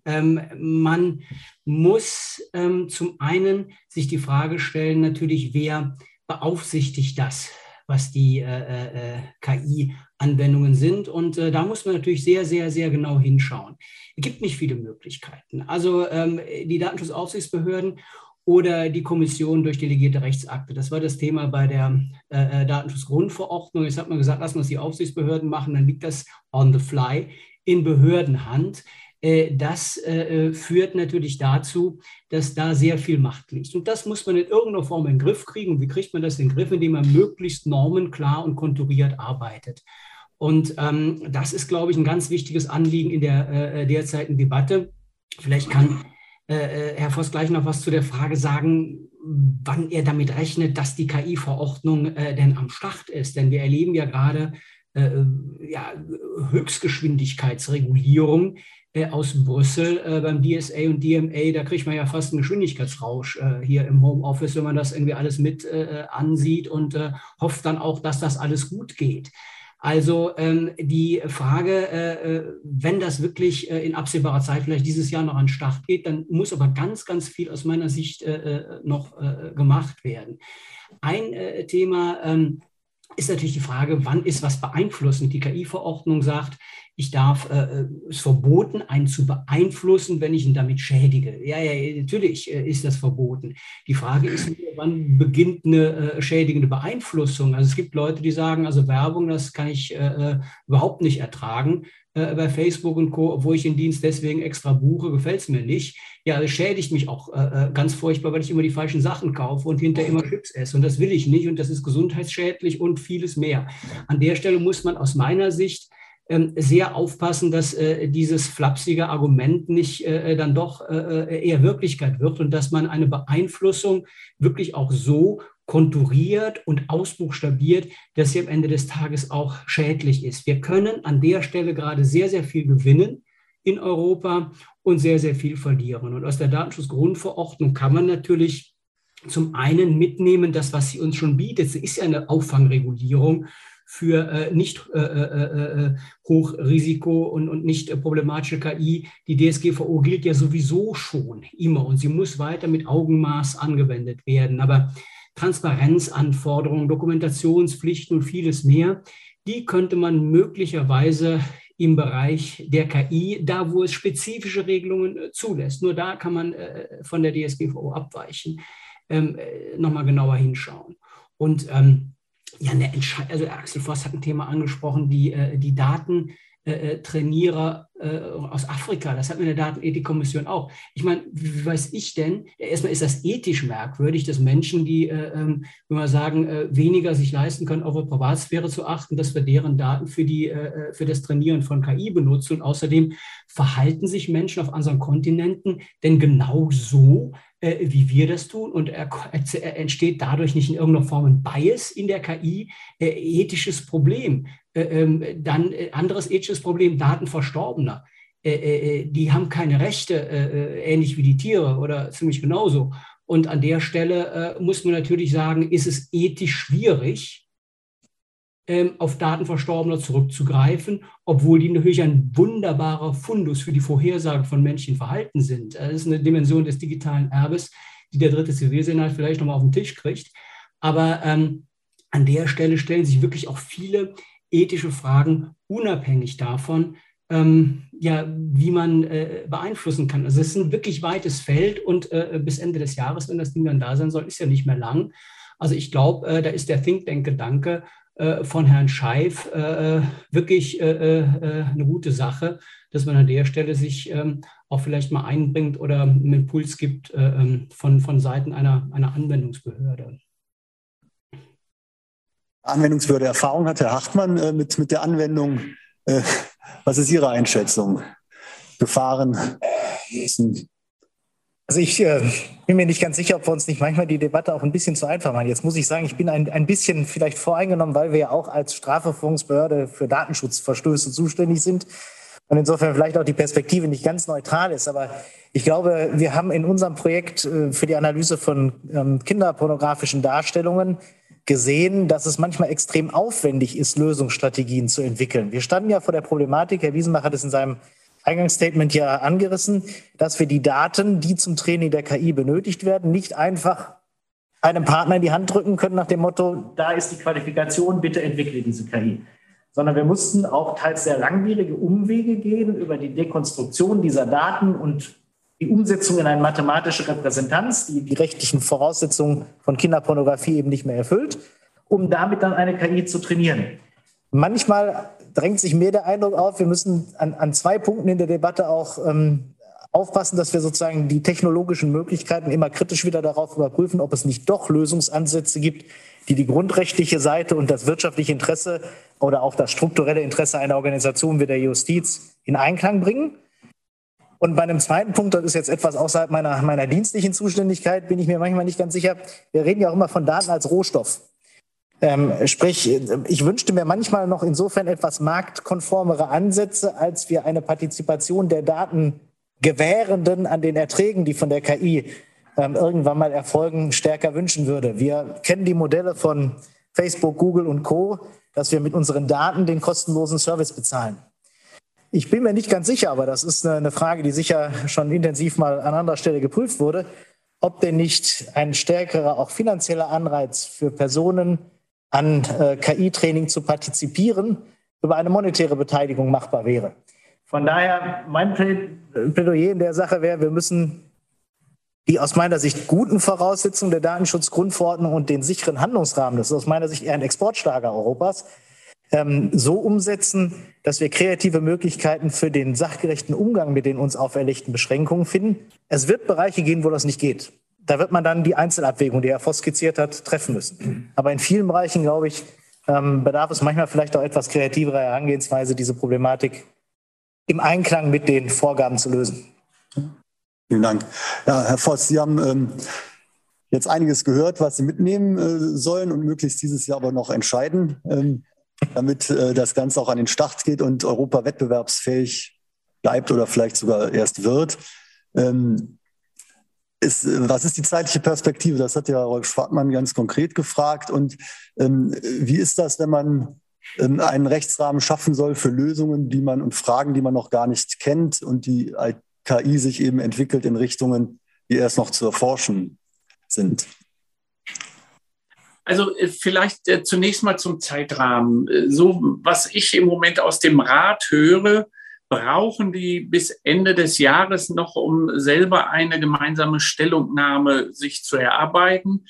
Ähm, man muss ähm, zum einen sich die Frage stellen, natürlich, wer beaufsichtigt das, was die äh, äh, KI-Anwendungen sind. Und äh, da muss man natürlich sehr, sehr, sehr genau hinschauen. Es gibt nicht viele Möglichkeiten. Also ähm, die Datenschutzaufsichtsbehörden oder die Kommission durch delegierte Rechtsakte. Das war das Thema bei der äh, äh Datenschutzgrundverordnung. Jetzt hat man gesagt, lassen wir es die Aufsichtsbehörden machen, dann liegt das on the fly in Behördenhand. Äh, das äh, führt natürlich dazu, dass da sehr viel Macht liegt. Und das muss man in irgendeiner Form in den Griff kriegen. Und wie kriegt man das in den Griff? Indem man möglichst normenklar und konturiert arbeitet. Und ähm, das ist, glaube ich, ein ganz wichtiges Anliegen in der äh, derzeitigen Debatte. Vielleicht kann äh, Herr Voss gleich noch was zu der Frage sagen, wann er damit rechnet, dass die KI-Verordnung äh, denn am Start ist. Denn wir erleben ja gerade äh, ja, Höchstgeschwindigkeitsregulierung, äh, aus Brüssel äh, beim DSA und DMA, da kriegt man ja fast einen Geschwindigkeitsrausch äh, hier im Homeoffice, wenn man das irgendwie alles mit äh, ansieht und äh, hofft dann auch, dass das alles gut geht. Also ähm, die Frage, äh, wenn das wirklich in absehbarer Zeit vielleicht dieses Jahr noch an den Start geht, dann muss aber ganz, ganz viel aus meiner Sicht noch gemacht werden. Ein Thema ähm, ist natürlich die Frage, wann ist was beeinflussend? Die KI-Verordnung sagt, ich darf äh, äh, es verboten, einen zu beeinflussen, wenn ich ihn damit schädige. Ja, ja, natürlich äh, ist das verboten. Die Frage ist wann beginnt eine äh, schädigende Beeinflussung? Also es gibt Leute, die sagen, also Werbung, das kann ich äh, äh überhaupt nicht ertragen bei Facebook und Co., obwohl ich den Dienst deswegen extra buche, gefällt es mir nicht. Ja, das schädigt mich auch ganz furchtbar, weil ich immer die falschen Sachen kaufe und hinterher immer Chips esse. Und das will ich nicht und das ist gesundheitsschädlich und vieles mehr. An der Stelle muss man aus meiner Sicht sehr aufpassen, dass äh, dieses flapsige Argument nicht äh, dann doch äh, eher Wirklichkeit wird und dass man eine Beeinflussung wirklich auch so konturiert und ausbuchstabiert, dass sie am Ende des Tages auch schädlich ist. Wir können an der Stelle gerade sehr, sehr viel gewinnen in Europa und sehr, sehr viel verlieren. Und aus der Datenschutzgrundverordnung kann man natürlich zum einen mitnehmen, das, was sie uns schon bietet. Sie ist ja eine Auffangregulierung für äh, nicht äh, äh, äh, Hochrisiko und, und nicht problematische KI. Die DSGVO gilt ja sowieso schon immer und sie muss weiter mit Augenmaß angewendet werden. Aber Transparenzanforderungen, Dokumentationspflichten und vieles mehr, die könnte man möglicherweise im Bereich der KI, da wo es spezifische Regelungen äh, zulässt. Nur da kann man äh, von der DSGVO abweichen, ähm, nochmal genauer hinschauen. Und ähm, ja, eine also Axel Voss hat ein Thema angesprochen, die, äh, die Daten äh, äh, Trainierer äh, aus Afrika. Das hat mir der Datenethikkommission auch. Ich meine, wie weiß ich denn? Erstmal ist das ethisch merkwürdig, dass Menschen, die, äh, ähm, wenn wir sagen, äh, weniger sich leisten können, auf ihre Privatsphäre zu achten, dass wir deren Daten für, die, äh, für das Trainieren von KI benutzen. Und außerdem verhalten sich Menschen auf anderen Kontinenten denn genau so, wie wir das tun und er, er entsteht dadurch nicht in irgendeiner Form ein Bias in der KI, ethisches Problem. Äh, ähm, dann äh, anderes ethisches Problem, Daten Verstorbener. Äh, die haben keine Rechte, ähnlich wie die Tiere oder ziemlich genauso. Und an der Stelle muss man natürlich sagen, ist es ethisch schwierig, ähm, auf Daten Verstorbener zurückzugreifen, obwohl die natürlich ein wunderbarer Fundus für die Vorhersage von Menschenverhalten sind. Das ist eine Dimension des digitalen Erbes, die der dritte Zivilsenat vielleicht nochmal auf den Tisch kriegt. Aber ähm, an der Stelle stellen sich wirklich auch viele ethische Fragen unabhängig davon, ähm, ja, wie man äh, beeinflussen kann. Also es ist ein wirklich weites Feld und äh, bis Ende des Jahres, wenn das Ding dann da sein soll, ist ja nicht mehr lang. Also ich glaube, äh, da ist der Think Tank-Gedanke äh, von Herrn Scheif äh, wirklich äh, eine gute Sache, dass man an der Stelle sich ähm, auch vielleicht mal einbringt oder einen Impuls gibt ähm, von, von Seiten einer, einer Anwendungsbehörde. Anwendungswürde Erfahrung hat Herr Hartmann äh, mit, mit der Anwendung. Äh, was ist Ihre Einschätzung? Gefahren? Also ich äh, bin mir nicht ganz sicher, ob wir uns nicht manchmal die Debatte auch ein bisschen zu einfach machen. Jetzt muss ich sagen, ich bin ein, ein bisschen vielleicht voreingenommen, weil wir ja auch als Strafverfolgungsbehörde für Datenschutzverstöße zuständig sind. Und insofern vielleicht auch die Perspektive nicht ganz neutral ist. Aber ich glaube, wir haben in unserem Projekt äh, für die Analyse von ähm, kinderpornografischen Darstellungen gesehen, dass es manchmal extrem aufwendig ist, Lösungsstrategien zu entwickeln. Wir standen ja vor der Problematik, Herr Wiesenbach hat es in seinem Eingangsstatement ja angerissen, dass wir die Daten, die zum Training der KI benötigt werden, nicht einfach einem Partner in die Hand drücken können nach dem Motto, da ist die Qualifikation, bitte entwickle diese KI. Sondern wir mussten auch teils sehr langwierige Umwege gehen über die Dekonstruktion dieser Daten und die Umsetzung in eine mathematische Repräsentanz, die die rechtlichen Voraussetzungen von Kinderpornografie eben nicht mehr erfüllt, um damit dann eine KI zu trainieren. Manchmal drängt sich mir der Eindruck auf, wir müssen an, an zwei Punkten in der Debatte auch ähm, aufpassen, dass wir sozusagen die technologischen Möglichkeiten immer kritisch wieder darauf überprüfen, ob es nicht doch Lösungsansätze gibt, die die grundrechtliche Seite und das wirtschaftliche Interesse oder auch das strukturelle Interesse einer Organisation wie der Justiz in Einklang bringen. Und bei einem zweiten Punkt, das ist jetzt etwas außerhalb meiner, meiner dienstlichen Zuständigkeit, bin ich mir manchmal nicht ganz sicher. Wir reden ja auch immer von Daten als Rohstoff. Ähm, sprich, ich wünschte mir manchmal noch insofern etwas marktkonformere Ansätze, als wir eine Partizipation der Datengewährenden an den Erträgen, die von der KI ähm, irgendwann mal erfolgen, stärker wünschen würde. Wir kennen die Modelle von Facebook, Google und Co., dass wir mit unseren Daten den kostenlosen Service bezahlen. Ich bin mir nicht ganz sicher, aber das ist eine Frage, die sicher schon intensiv mal an anderer Stelle geprüft wurde, ob denn nicht ein stärkerer, auch finanzieller Anreiz für Personen an äh, KI-Training zu partizipieren über eine monetäre Beteiligung machbar wäre. Von daher, mein Plädoyer in der Sache wäre, wir müssen die aus meiner Sicht guten Voraussetzungen der Datenschutzgrundverordnung und den sicheren Handlungsrahmen, das ist aus meiner Sicht eher ein Exportschlager Europas, ähm, so umsetzen, dass wir kreative Möglichkeiten für den sachgerechten Umgang mit den uns auferlegten Beschränkungen finden. Es wird Bereiche gehen, wo das nicht geht. Da wird man dann die Einzelabwägung, die Herr Voss skizziert hat, treffen müssen. Aber in vielen Bereichen, glaube ich, ähm, bedarf es manchmal vielleicht auch etwas kreativerer Herangehensweise, diese Problematik im Einklang mit den Vorgaben zu lösen. Vielen Dank. Ja, Herr Voss, Sie haben ähm, jetzt einiges gehört, was Sie mitnehmen äh, sollen und möglichst dieses Jahr aber noch entscheiden. Ähm, damit äh, das Ganze auch an den Start geht und Europa wettbewerbsfähig bleibt oder vielleicht sogar erst wird. Ähm, ist, was ist die zeitliche Perspektive? Das hat ja Rolf Schwartmann ganz konkret gefragt. Und ähm, wie ist das, wenn man ähm, einen Rechtsrahmen schaffen soll für Lösungen, die man und Fragen, die man noch gar nicht kennt und die KI sich eben entwickelt in Richtungen, die erst noch zu erforschen sind? Also äh, vielleicht äh, zunächst mal zum Zeitrahmen. Äh, so, was ich im Moment aus dem Rat höre, brauchen die bis Ende des Jahres noch, um selber eine gemeinsame Stellungnahme sich zu erarbeiten.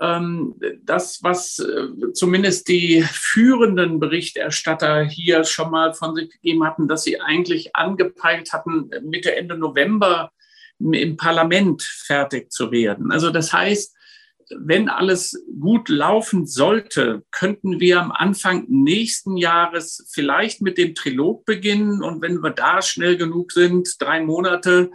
ähm, das, was äh, zumindest die führenden Berichterstatter hier schon mal von sich gegeben hatten, dass sie eigentlich angepeilt hatten, Mitte, Ende November im Parlament fertig zu werden. Also das heißt, wenn alles gut laufen sollte, könnten wir am Anfang nächsten Jahres vielleicht mit dem Trilog beginnen. Und wenn wir da schnell genug sind, drei Monate,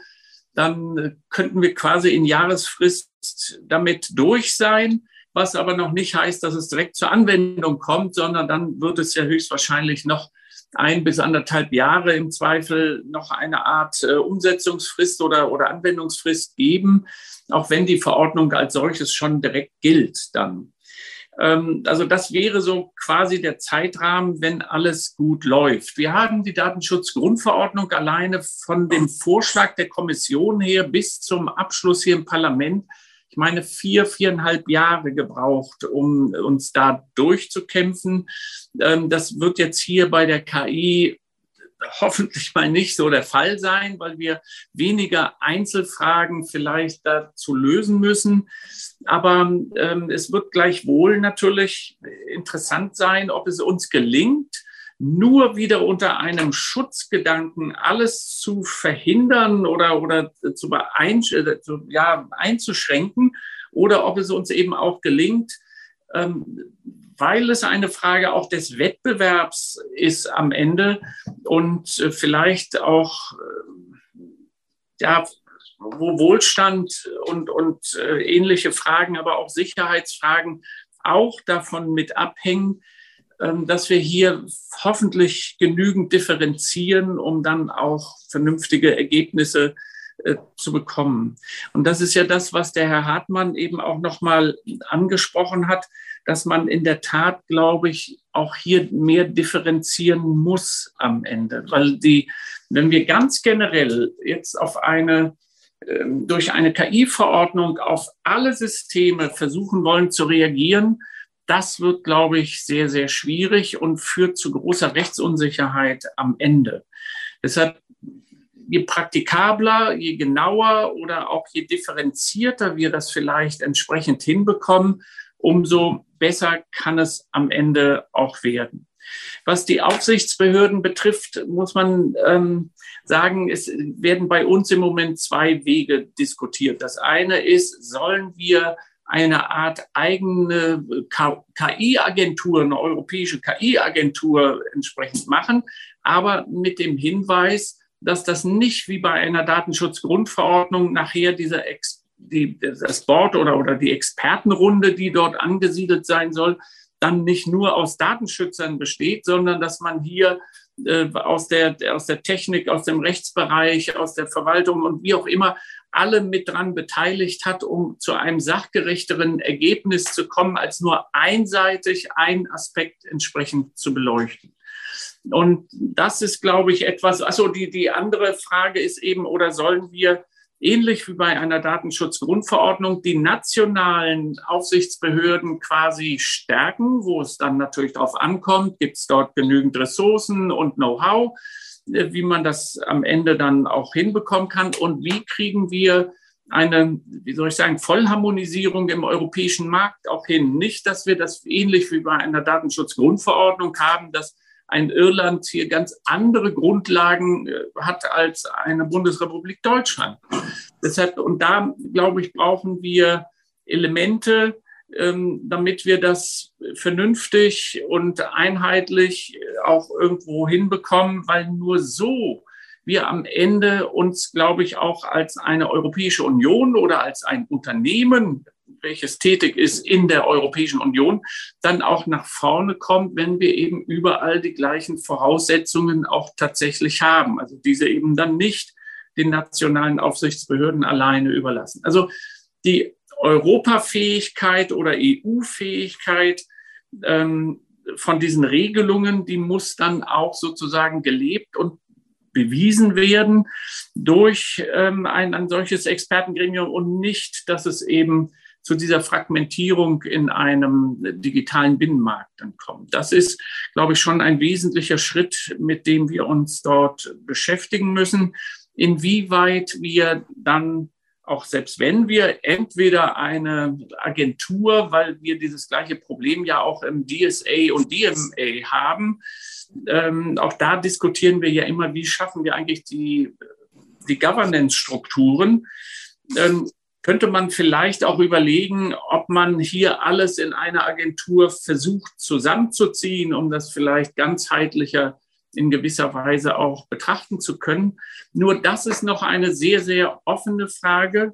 dann könnten wir quasi in Jahresfrist damit durch sein. Was aber noch nicht heißt, dass es direkt zur Anwendung kommt, sondern dann wird es ja höchstwahrscheinlich noch ein bis anderthalb Jahre im Zweifel noch eine Art äh, Umsetzungsfrist oder, oder Anwendungsfrist geben, auch wenn die Verordnung als solches schon direkt gilt dann. Ähm, also das wäre so quasi der Zeitrahmen, wenn alles gut läuft. Wir haben die Datenschutzgrundverordnung alleine von dem Vorschlag der Kommission her bis zum Abschluss hier im Parlament ich meine, vier, viereinhalb Jahre gebraucht, um uns da durchzukämpfen. Ähm, das wird jetzt hier bei der KI hoffentlich mal nicht so der Fall sein, weil wir weniger Einzelfragen vielleicht dazu lösen müssen. Aber ähm, es wird gleichwohl natürlich interessant sein, ob es uns gelingt, nur wieder unter einem Schutzgedanken alles zu verhindern oder, oder zu, beein, äh, zu ja, einzuschränken oder ob es uns eben auch gelingt, ähm, weil es eine Frage auch des Wettbewerbs ist am Ende und äh, vielleicht auch äh, ja, wo Wohlstand und, und äh, ähnliche Fragen, aber auch Sicherheitsfragen auch davon mit abhängen, dass wir hier hoffentlich genügend differenzieren, um dann auch vernünftige Ergebnisse äh, zu bekommen. Und das ist ja das, was der Herr Hartmann eben auch nochmal angesprochen hat, dass man in der Tat, glaube ich, auch hier mehr differenzieren muss am Ende. Weil die, wenn wir ganz generell jetzt auf eine ähm, durch eine KI-Verordnung auf alle Systeme versuchen wollen zu reagieren, das wird, glaube ich, sehr, sehr schwierig und führt zu großer Rechtsunsicherheit am Ende. Deshalb, je praktikabler, je genauer oder auch je differenzierter wir das vielleicht entsprechend hinbekommen, umso besser kann es am Ende auch werden. Was die Aufsichtsbehörden betrifft, muss man ähm, sagen, es werden bei uns im Moment zwei Wege diskutiert. Das eine ist, sollen wir eine Art eigene KI-Agentur, eine europäische KI-Agentur entsprechend machen, aber mit dem Hinweis, dass das nicht wie bei einer Datenschutzgrundverordnung nachher dieser Ex die, das Board oder, oder die Expertenrunde, die dort angesiedelt sein soll, dann nicht nur aus Datenschützern besteht, sondern dass man hier äh, aus, der, aus der Technik, aus dem Rechtsbereich, aus der Verwaltung und wie auch immer alle mit dran beteiligt hat, um zu einem sachgerechteren Ergebnis zu kommen, als nur einseitig einen Aspekt entsprechend zu beleuchten. Und das ist, glaube ich, etwas, also die, die andere Frage ist eben, oder sollen wir ähnlich wie bei einer Datenschutzgrundverordnung die nationalen Aufsichtsbehörden quasi stärken, wo es dann natürlich darauf ankommt, gibt es dort genügend Ressourcen und Know-how, wie man das am Ende dann auch hinbekommen kann und wie kriegen wir eine, wie soll ich sagen, Vollharmonisierung im europäischen Markt auch hin. Nicht, dass wir das ähnlich wie bei einer Datenschutzgrundverordnung haben, dass ein Irland hier ganz andere Grundlagen äh, hat als eine Bundesrepublik Deutschland. Deshalb, und da, glaube ich, brauchen wir Elemente, damit wir das vernünftig und einheitlich auch irgendwo hinbekommen, weil nur so wir am Ende uns, glaube ich, auch als eine Europäische Union oder als ein Unternehmen, welches tätig ist in der Europäischen Union, dann auch nach vorne kommt, wenn wir eben überall die gleichen Voraussetzungen auch tatsächlich haben. Also diese eben dann nicht den nationalen Aufsichtsbehörden alleine überlassen. Also die Europafähigkeit oder EU-Fähigkeit ähm, von diesen Regelungen, die muss dann auch sozusagen gelebt und bewiesen werden durch ähm, ein, ein solches Expertengremium und nicht, dass es eben zu dieser Fragmentierung in einem digitalen Binnenmarkt dann kommt. Das ist, glaube ich, schon ein wesentlicher Schritt, mit dem wir uns dort beschäftigen müssen. Inwieweit wir dann auch selbst wenn wir entweder eine Agentur, weil wir dieses gleiche Problem ja auch im DSA und DMA haben, ähm, auch da diskutieren wir ja immer, wie schaffen wir eigentlich die, die Governance-Strukturen. Ähm, könnte man vielleicht auch überlegen, ob man hier alles in einer Agentur versucht zusammenzuziehen, um das vielleicht ganzheitlicher in gewisser Weise auch betrachten zu können. Nur das ist noch eine sehr, sehr offene Frage.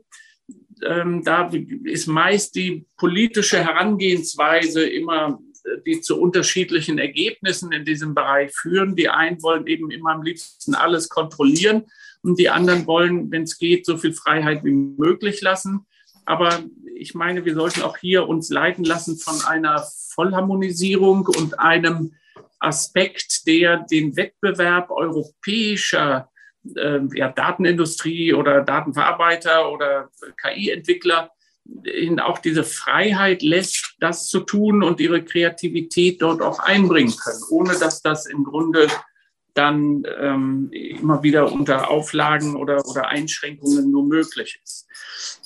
Ähm, da ist meist die politische Herangehensweise immer, äh, die zu unterschiedlichen Ergebnissen in diesem Bereich führen. Die einen wollen eben immer am liebsten alles kontrollieren und die anderen wollen, wenn es geht, so viel Freiheit wie möglich lassen. Aber ich meine, wir sollten auch hier uns leiten lassen von einer Vollharmonisierung und einem Aspekt, der den Wettbewerb europäischer äh, ja, Datenindustrie oder Datenverarbeiter oder KI-Entwickler ihnen auch diese Freiheit lässt, das zu tun und ihre Kreativität dort auch einbringen können, ohne dass das im Grunde dann ähm, immer wieder unter Auflagen oder, oder Einschränkungen nur möglich ist.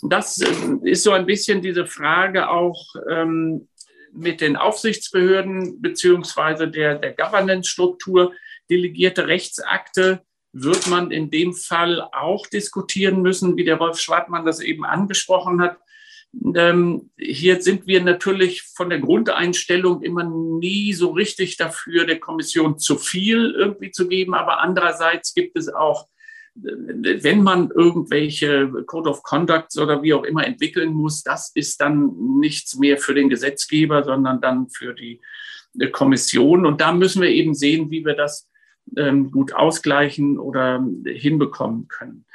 Das äh, ist so ein bisschen diese Frage auch, ähm, mit den Aufsichtsbehörden beziehungsweise der, der Governance-Struktur delegierte Rechtsakte wird man in dem Fall auch diskutieren müssen, wie der Rolf Schwartmann das eben angesprochen hat. Ähm, hier sind wir natürlich von der Grundeinstellung immer nie so richtig dafür, der Kommission zu viel irgendwie zu geben. Aber andererseits gibt es auch wenn man irgendwelche Code of Conducts oder wie auch immer entwickeln muss, das ist dann nichts mehr für den Gesetzgeber, sondern dann für die Kommission. Und da müssen wir eben sehen, wie wir das ähm, gut ausgleichen oder hinbekommen können.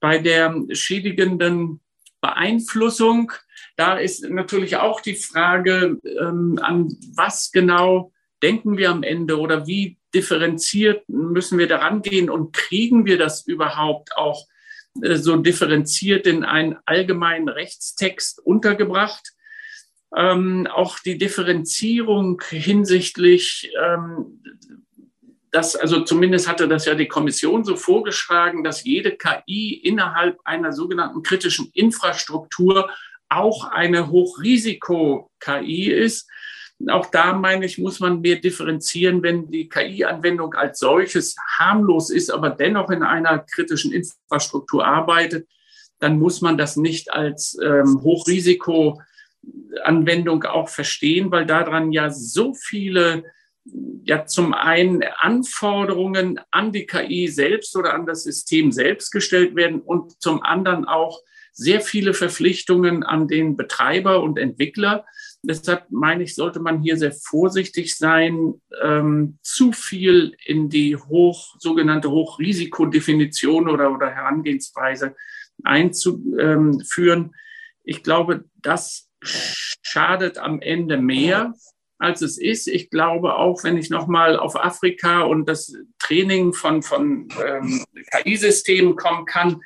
Bei der schädigenden Beeinflussung, da ist natürlich auch die Frage, ähm, an was genau denken wir am Ende oder wie differenziert müssen wir daran gehen und kriegen wir das überhaupt auch äh, so differenziert in einen allgemeinen Rechtstext untergebracht? Ähm, auch die Differenzierung hinsichtlich, ähm, das, also zumindest hatte das ja die Kommission so vorgeschlagen, dass jede KI innerhalb einer sogenannten kritischen Infrastruktur auch eine Hochrisiko-KI ist. Auch da meine ich, muss man mehr differenzieren, wenn die KI-Anwendung als solches harmlos ist, aber dennoch in einer kritischen Infrastruktur arbeitet, dann muss man das nicht als ähm, Hochrisiko-Anwendung auch verstehen, weil daran ja so viele ja zum einen Anforderungen an die KI selbst oder an das System selbst gestellt werden und zum anderen auch sehr viele Verpflichtungen an den Betreiber und Entwickler, Deshalb meine ich, sollte man hier sehr vorsichtig sein, ähm, zu viel in die hoch, sogenannte Hochrisikodefinition oder, oder Herangehensweise einzuführen. Ich glaube, das schadet am Ende mehr, als es ist. Ich glaube auch, wenn ich nochmal auf Afrika und das Training von, von ähm, KI-Systemen kommen kann,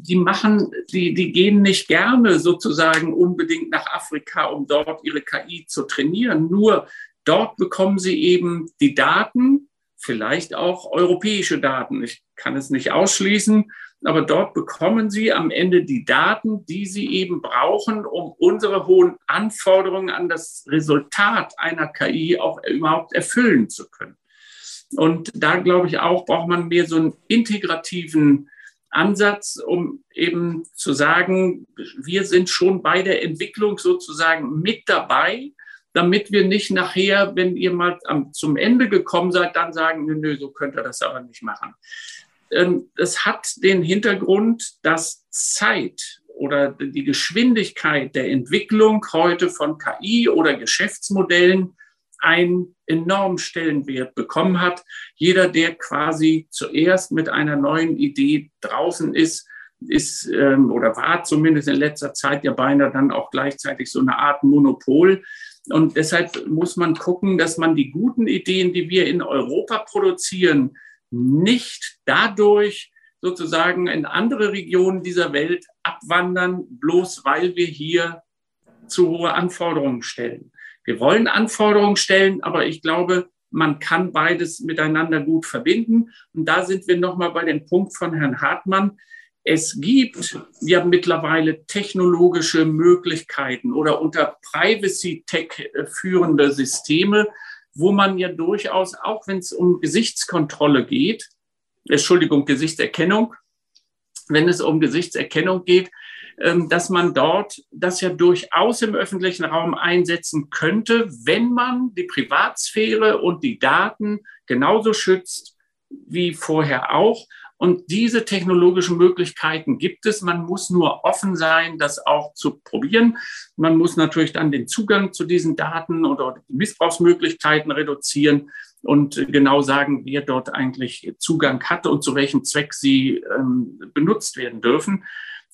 die machen, die, die gehen nicht gerne sozusagen unbedingt nach Afrika, um dort ihre KI zu trainieren. Nur dort bekommen sie eben die Daten, vielleicht auch europäische Daten. Ich kann es nicht ausschließen, aber dort bekommen sie am Ende die Daten, die sie eben brauchen, um unsere hohen Anforderungen an das Resultat einer KI auch überhaupt erfüllen zu können. Und da glaube ich auch, braucht man mehr so einen integrativen Ansatz, um eben zu sagen, wir sind schon bei der Entwicklung sozusagen mit dabei, damit wir nicht nachher, wenn ihr mal zum Ende gekommen seid, dann sagen, nö, nö, so könnt ihr das aber nicht machen. Ähm, es hat den Hintergrund, dass Zeit oder die Geschwindigkeit der Entwicklung heute von KI oder Geschäftsmodellen einen enormen Stellenwert bekommen hat. Jeder, der quasi zuerst mit einer neuen Idee draußen ist, ist ähm, oder war zumindest in letzter Zeit ja beinahe dann auch gleichzeitig so eine Art Monopol. Und deshalb muss man gucken, dass man die guten Ideen, die wir in Europa produzieren, nicht dadurch sozusagen in andere Regionen dieser Welt abwandern, bloß weil wir hier zu hohe Anforderungen stellen. Wir wollen Anforderungen stellen, aber ich glaube, man kann beides miteinander gut verbinden. Und da sind wir nochmal bei dem Punkt von Herrn Hartmann. es gibt ja mittlerweile technologische Möglichkeiten oder unter Privacy Tech führende Systeme, wo man ja durchaus, auch wenn es um Gesichtskontrolle geht, Entschuldigung, Gesichtserkennung, wenn es um Gesichtserkennung geht, dass man dort das ja durchaus im öffentlichen Raum einsetzen könnte, wenn man die Privatsphäre und die Daten genauso schützt wie vorher auch. Und diese technologischen Möglichkeiten gibt es. Man muss nur offen sein, das auch zu probieren. Man muss natürlich dann den Zugang zu diesen Daten oder die Missbrauchsmöglichkeiten reduzieren und genau sagen, wer dort eigentlich Zugang hat und zu welchem Zweck sie ähm, benutzt werden dürfen.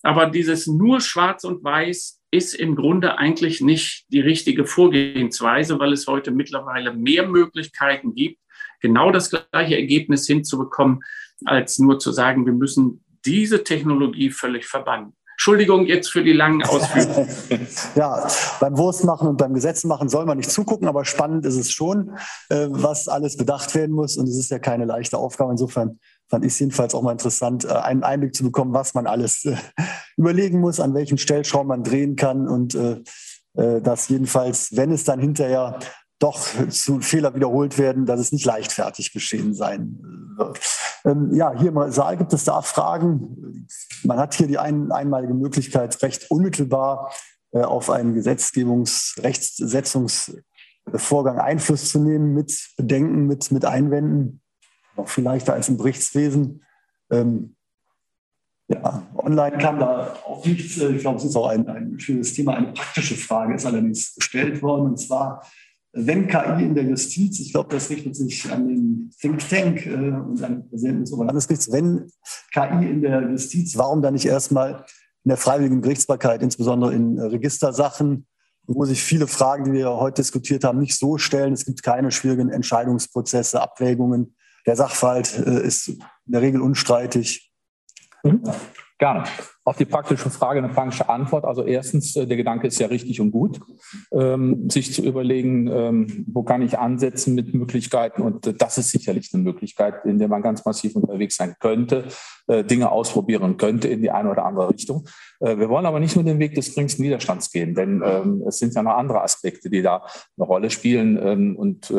Aber dieses nur schwarz und weiß ist im Grunde eigentlich nicht die richtige Vorgehensweise, weil es heute mittlerweile mehr Möglichkeiten gibt, genau das gleiche Ergebnis hinzubekommen, als nur zu sagen, wir müssen diese Technologie völlig verbannen. Entschuldigung jetzt für die langen Ausführungen. (laughs) ja, beim Wurstmachen und beim Gesetzmachen soll man nicht zugucken, aber spannend ist es schon, äh, was alles bedacht werden muss. Und es ist ja keine leichte Aufgabe. Insofern fand ich es jedenfalls auch mal interessant, äh, einen Einblick zu bekommen, was man alles äh, (laughs) überlegen muss, an welchen Stellschrauben man drehen kann und dass jedenfalls, wenn es dann hinterher doch zu Fehler wiederholt werden, dass es nicht leichtfertig geschehen sein wird. Ähm, ja, hier im Saal gibt es da Fragen. Man hat hier die ein, einmalige Möglichkeit, recht unmittelbar äh, auf einen Gesetzgebungs-, Rechtssetzungsvorgang Einfluss zu nehmen mit Bedenken, mit, mit Einwänden. Noch viel leichter als im Berichtswesen. Ähm, ja, online kam da auch nichts. Ich glaube, es ist auch ein, ein schönes Thema. Eine praktische Frage ist allerdings gestellt worden. Und zwar, wenn KI in der Justiz, ich glaube, das richtet sich an den Think Tank äh, und an den Präsidenten des Oberlandesgerichts, wenn KI in der Justiz, warum dann nicht erstmal in der freiwilligen Gerichtsbarkeit, insbesondere in äh, Registersachen, wo sich viele Fragen, die wir heute diskutiert haben, nicht so stellen. Es gibt keine schwierigen Entscheidungsprozesse, Abwägungen. Der Sachverhalt äh, ist in der Regel unstreitig. Mhm. Gerne. Auf die praktische Frage eine praktische Antwort. Also erstens, äh, der Gedanke ist ja richtig und gut, ähm, sich zu überlegen, ähm, wo kann ich ansetzen mit Möglichkeiten. Und äh, das ist sicherlich eine Möglichkeit, in der man ganz massiv unterwegs sein könnte, äh, Dinge ausprobieren könnte in die eine oder andere Richtung. Wir wollen aber nicht nur den Weg des geringsten Widerstands gehen, denn ähm, es sind ja noch andere Aspekte, die da eine Rolle spielen. Und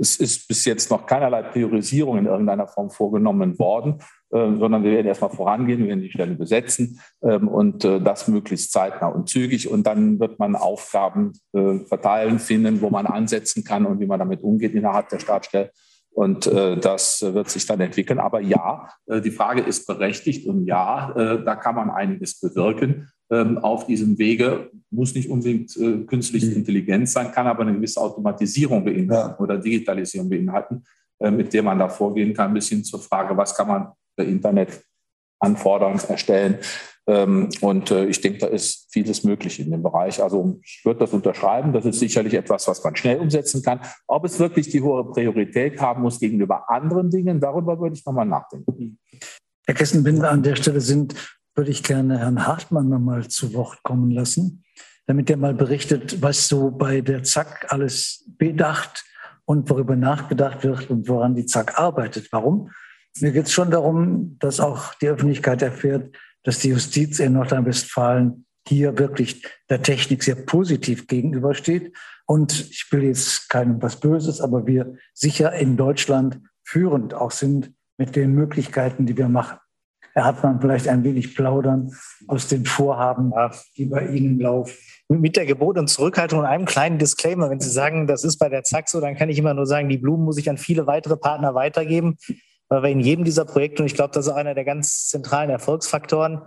es ist bis jetzt noch keinerlei Priorisierung in irgendeiner Form vorgenommen worden. Ähm, sondern wir werden erstmal vorangehen, wir werden die Stelle besetzen ähm, und äh, das möglichst zeitnah und zügig. Und dann wird man Aufgaben äh, verteilen, finden, wo man ansetzen kann und wie man damit umgeht innerhalb der Stabsstelle. Und äh, das wird sich dann entwickeln. Aber ja, die Frage ist berechtigt und ja, da kann man einiges bewirken. Ähm, auf diesem Wege muss nicht unbedingt künstliche mhm. Intelligenz sein, kann aber eine gewisse Automatisierung beinhalten ja. oder Digitalisierung beinhalten, mit der man da vorgehen kann, bis hin zur Frage, was kann man Internetanforderungen erstellen. Ähm, und äh, ich denke, da ist vieles möglich in dem Bereich. Also ich würde das unterschreiben. Das ist sicherlich etwas, was man schnell umsetzen kann. Ob es wirklich die hohe Priorität haben muss gegenüber anderen Dingen, darüber würde ich nochmal nachdenken. Herr Kessen, wenn wir an der Stelle sind, würde ich gerne Herrn Hartmann nochmal zu Wort kommen lassen, damit er mal berichtet, was so bei der ZAK alles bedacht und worüber nachgedacht wird und woran die ZAK arbeitet. Warum? Mir geht es schon darum, dass auch die Öffentlichkeit erfährt, dass die Justiz in Nordrhein-Westfalen hier wirklich der Technik sehr positiv gegenübersteht. Und ich will jetzt keinem was Böses, aber wir sicher in Deutschland führend auch sind mit den Möglichkeiten, die wir machen. Er hat man vielleicht ein wenig plaudern aus den Vorhaben, die bei Ihnen laufen. Mit der Gebot und Zurückhaltung und einem kleinen Disclaimer. Wenn Sie sagen, das ist bei der ZAK so, dann kann ich immer nur sagen, die Blumen muss ich an viele weitere Partner weitergeben weil wir in jedem dieser Projekte, und ich glaube, das ist einer der ganz zentralen Erfolgsfaktoren,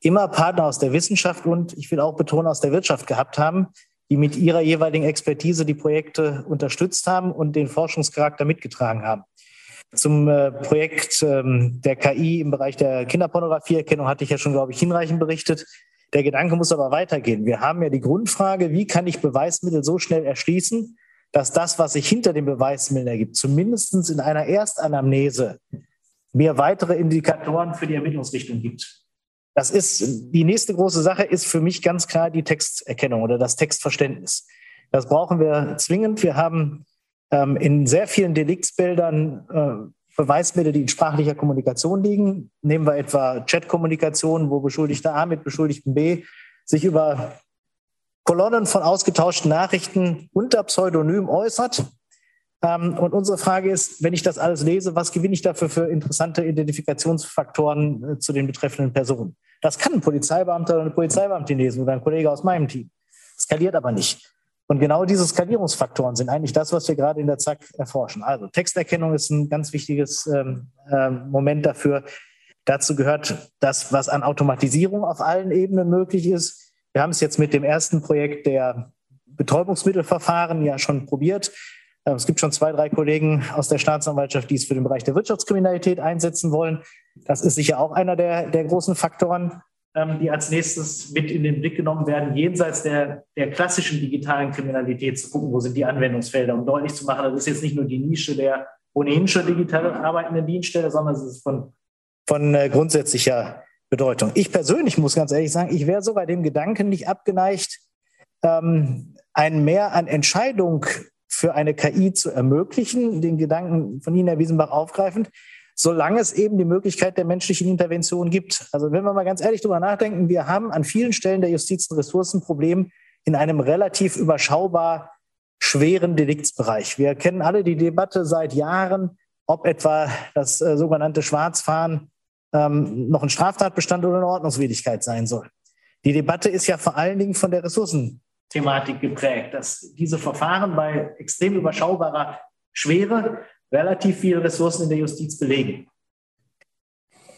immer Partner aus der Wissenschaft und ich will auch betonen aus der Wirtschaft gehabt haben, die mit ihrer jeweiligen Expertise die Projekte unterstützt haben und den Forschungscharakter mitgetragen haben. Zum äh, Projekt ähm, der KI im Bereich der Kinderpornografieerkennung hatte ich ja schon, glaube ich, hinreichend berichtet. Der Gedanke muss aber weitergehen. Wir haben ja die Grundfrage, wie kann ich Beweismittel so schnell erschließen, dass das, was sich hinter dem Beweismittel ergibt, zumindest in einer Erstanamnese mir weitere Indikatoren für die Ermittlungsrichtung gibt. Das ist die nächste große Sache, ist für mich ganz klar die Texterkennung oder das Textverständnis. Das brauchen wir zwingend. Wir haben ähm, in sehr vielen Deliktsbildern äh, Beweismittel, die in sprachlicher Kommunikation liegen. Nehmen wir etwa Chatkommunikation, wo Beschuldigter A mit Beschuldigten B sich über Kolonnen von ausgetauschten Nachrichten unter Pseudonym äußert. Ähm, und unsere Frage ist, wenn ich das alles lese, was gewinne ich dafür für interessante Identifikationsfaktoren äh, zu den betreffenden Personen? Das kann ein Polizeibeamter oder eine Polizeibeamtin lesen oder ein Kollege aus meinem Team. Skaliert aber nicht. Und genau diese Skalierungsfaktoren sind eigentlich das, was wir gerade in der ZAK erforschen. Also Texterkennung ist ein ganz wichtiges ähm, äh, Moment dafür. Dazu gehört das, was an Automatisierung auf allen Ebenen möglich ist. Wir haben es jetzt mit dem ersten Projekt der Betäubungsmittelverfahren ja schon probiert. Ähm, es gibt schon zwei, drei Kollegen aus der Staatsanwaltschaft, die es für den Bereich der Wirtschaftskriminalität einsetzen wollen. Das ist sicher auch einer der, der großen Faktoren, ähm, die als nächstes mit in den Blick genommen werden, jenseits der, der klassischen digitalen Kriminalität zu gucken, wo sind die Anwendungsfelder, um deutlich zu machen, das ist jetzt nicht nur die Nische der ohnehin schon digital arbeitenden Dienststelle, sondern es ist von, von äh, grundsätzlicher Bedeutung. Ich persönlich muss ganz ehrlich sagen, ich wäre sogar dem Gedanken nicht abgeneigt, ähm, ein Mehr an Entscheidung für eine KI zu ermöglichen, den Gedanken von Ihnen, Herr Wiesenbach, aufgreifend, solange es eben die Möglichkeit der menschlichen Intervention gibt. Also wenn wir mal ganz ehrlich darüber nachdenken, wir haben an vielen Stellen der Justiz ein Ressourcenproblem in einem relativ überschaubar schweren Deliktsbereich. Wir kennen alle die Debatte seit Jahren, ob etwa das äh, sogenannte Schwarzfahren ähm, noch ein Straftatbestand oder eine Ordnungswidrigkeit sein soll. Die Debatte ist ja vor allen Dingen von der Ressourcen Thematik geprägt, dass diese Verfahren bei extrem überschaubarer Schwere relativ viele Ressourcen in der Justiz belegen.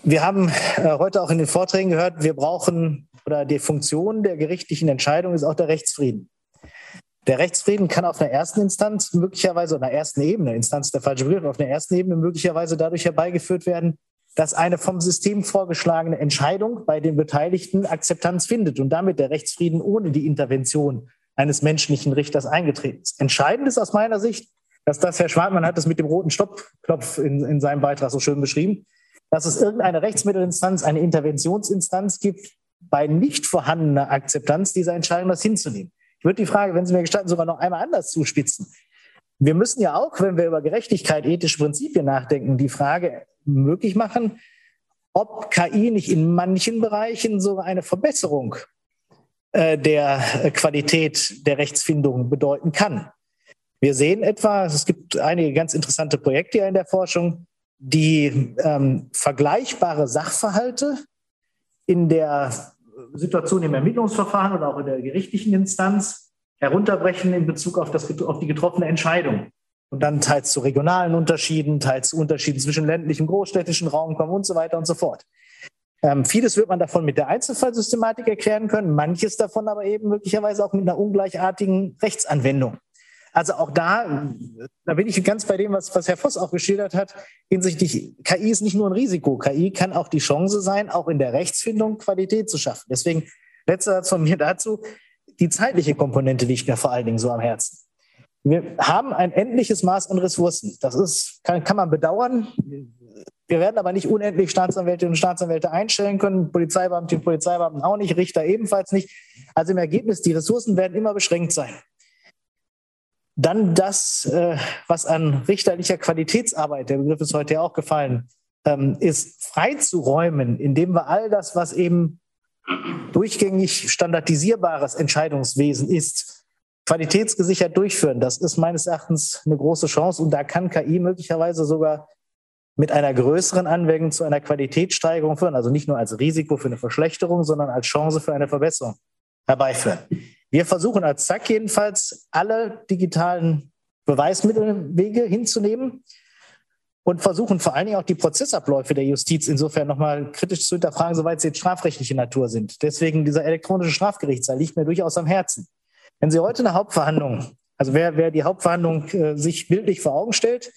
Wir haben äh, heute auch in den Vorträgen gehört, wir brauchen oder die Funktion der gerichtlichen Entscheidung ist auch der Rechtsfrieden. Der Rechtsfrieden kann auf einer ersten Instanz möglicherweise, oder einer ersten Ebene, Instanz der falsche Begriff, auf einer ersten Ebene möglicherweise dadurch herbeigeführt werden, dass eine vom System vorgeschlagene Entscheidung bei den Beteiligten Akzeptanz findet und damit der Rechtsfrieden ohne die Intervention eines menschlichen Richters eingetreten ist. Entscheidend ist aus meiner Sicht, dass das, Herr Schwartmann hat es mit dem roten Stoppklopf in, in seinem Beitrag so schön beschrieben, dass es irgendeine Rechtsmittelinstanz, eine Interventionsinstanz gibt, bei nicht vorhandener Akzeptanz dieser Entscheidung das hinzunehmen. Ich würde die Frage, wenn Sie mir gestatten, sogar noch einmal anders zuspitzen. Wir müssen ja auch, wenn wir über Gerechtigkeit, ethische Prinzipien nachdenken, die Frage möglich machen, ob KI nicht in manchen Bereichen sogar eine Verbesserung äh, der Qualität der Rechtsfindung bedeuten kann. Wir sehen etwa, es gibt einige ganz interessante Projekte in der Forschung, die ähm, vergleichbare Sachverhalte in der Situation im Ermittlungsverfahren oder auch in der gerichtlichen Instanz herunterbrechen in Bezug auf, das, auf die getroffene Entscheidung. Und dann teils zu regionalen Unterschieden, teils zu Unterschieden zwischen ländlichem und großstädtischen Raum kommen und so weiter und so fort. Ähm, vieles wird man davon mit der Einzelfallsystematik erklären können, manches davon aber eben möglicherweise auch mit einer ungleichartigen Rechtsanwendung. Also auch da, da bin ich ganz bei dem, was, was Herr Voss auch geschildert hat, hinsichtlich KI ist nicht nur ein Risiko. KI kann auch die Chance sein, auch in der Rechtsfindung Qualität zu schaffen. Deswegen letzter Satz von mir dazu. Die zeitliche Komponente liegt mir vor allen Dingen so am Herzen. Wir haben ein endliches Maß an Ressourcen. Das ist, kann, kann man bedauern. Wir werden aber nicht unendlich Staatsanwältinnen und Staatsanwälte einstellen können, Polizeibeamtinnen und Polizeibeamten auch nicht, Richter ebenfalls nicht. Also im Ergebnis, die Ressourcen werden immer beschränkt sein. Dann das, äh, was an richterlicher Qualitätsarbeit, der Begriff ist heute ja auch gefallen, ähm, ist freizuräumen, indem wir all das, was eben durchgängig standardisierbares Entscheidungswesen ist, qualitätsgesichert durchführen. Das ist meines Erachtens eine große Chance und da kann KI möglicherweise sogar mit einer größeren Anwendung zu einer Qualitätssteigerung führen. Also nicht nur als Risiko für eine Verschlechterung, sondern als Chance für eine Verbesserung herbeiführen. Wir versuchen als ZAK jedenfalls alle digitalen Beweismittelwege hinzunehmen und versuchen vor allen Dingen auch die Prozessabläufe der Justiz insofern nochmal kritisch zu hinterfragen, soweit sie jetzt strafrechtliche Natur sind. Deswegen dieser elektronische Strafgerichtssaal liegt mir durchaus am Herzen. Wenn Sie heute eine Hauptverhandlung, also wer, wer die Hauptverhandlung äh, sich bildlich vor Augen stellt,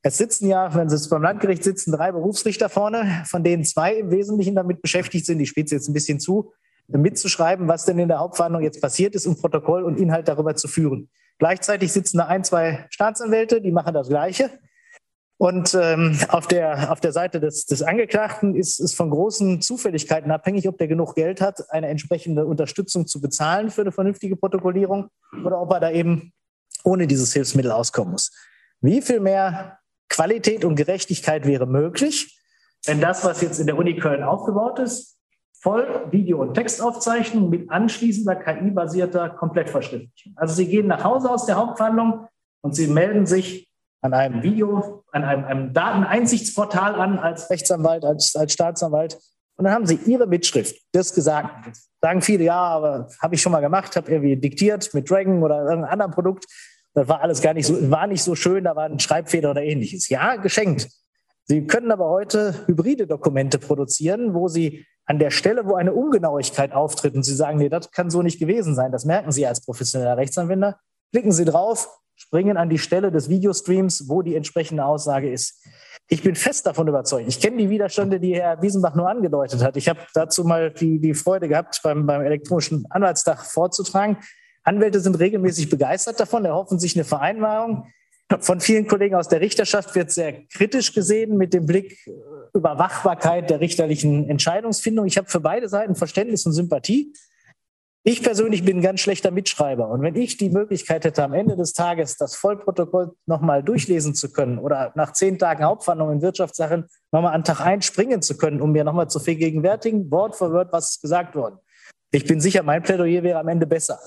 es sitzen ja, wenn Sie beim Landgericht sitzen, drei Berufsrichter vorne, von denen zwei im Wesentlichen damit beschäftigt sind, ich spitze jetzt ein bisschen zu, mitzuschreiben, was denn in der Hauptverhandlung jetzt passiert ist, um Protokoll und Inhalt darüber zu führen. Gleichzeitig sitzen da ein, zwei Staatsanwälte, die machen das Gleiche. Und ähm, auf, der, auf der Seite des, des Angeklagten ist es von großen Zufälligkeiten abhängig, ob der genug Geld hat, eine entsprechende Unterstützung zu bezahlen für eine vernünftige Protokollierung oder ob er da eben ohne dieses Hilfsmittel auskommen muss. Wie viel mehr Qualität und Gerechtigkeit wäre möglich, wenn das, was jetzt in der Uni Köln aufgebaut ist, voll Video- und Textaufzeichnung mit anschließender KI-basierter Komplettverschriftlichung. Also Sie gehen nach Hause aus der Hauptverhandlung und Sie melden sich an einem Video, an einem, einem Dateneinsichtsportal an als Rechtsanwalt, als, als Staatsanwalt. Und dann haben Sie Ihre Mitschrift des Gesagten. Jetzt sagen viele, ja, aber habe ich schon mal gemacht, habe irgendwie diktiert mit Dragon oder irgendeinem anderen Produkt. Das war alles gar nicht so, war nicht so schön, da war ein Schreibfehler oder ähnliches. Ja, geschenkt. Sie können aber heute hybride Dokumente produzieren, wo Sie an der Stelle, wo eine Ungenauigkeit auftritt und Sie sagen, nee, das kann so nicht gewesen sein, das merken Sie als professioneller Rechtsanwender, klicken Sie drauf, springen an die Stelle des Videostreams, wo die entsprechende Aussage ist. Ich bin fest davon überzeugt. Ich kenne die Widerstände, die Herr Wiesenbach nur angedeutet hat. Ich habe dazu mal die, die Freude gehabt, beim, beim elektronischen Anwaltstag vorzutragen. Anwälte sind regelmäßig begeistert davon, erhoffen sich eine Vereinbarung. Von vielen Kollegen aus der Richterschaft wird sehr kritisch gesehen mit dem Blick äh, Überwachbarkeit der richterlichen Entscheidungsfindung. Ich habe für beide Seiten Verständnis und Sympathie. Ich persönlich bin ein ganz schlechter Mitschreiber. Und wenn ich die Möglichkeit hätte, am Ende des Tages das Vollprotokoll nochmal durchlesen zu können oder nach zehn Tagen Hauptverhandlung in Wirtschaftssachen nochmal an Tag eins springen zu können, um mir nochmal zu vergegenwärtigen, Wort für Wort, was gesagt worden. Ich bin sicher, mein Plädoyer wäre am Ende besser.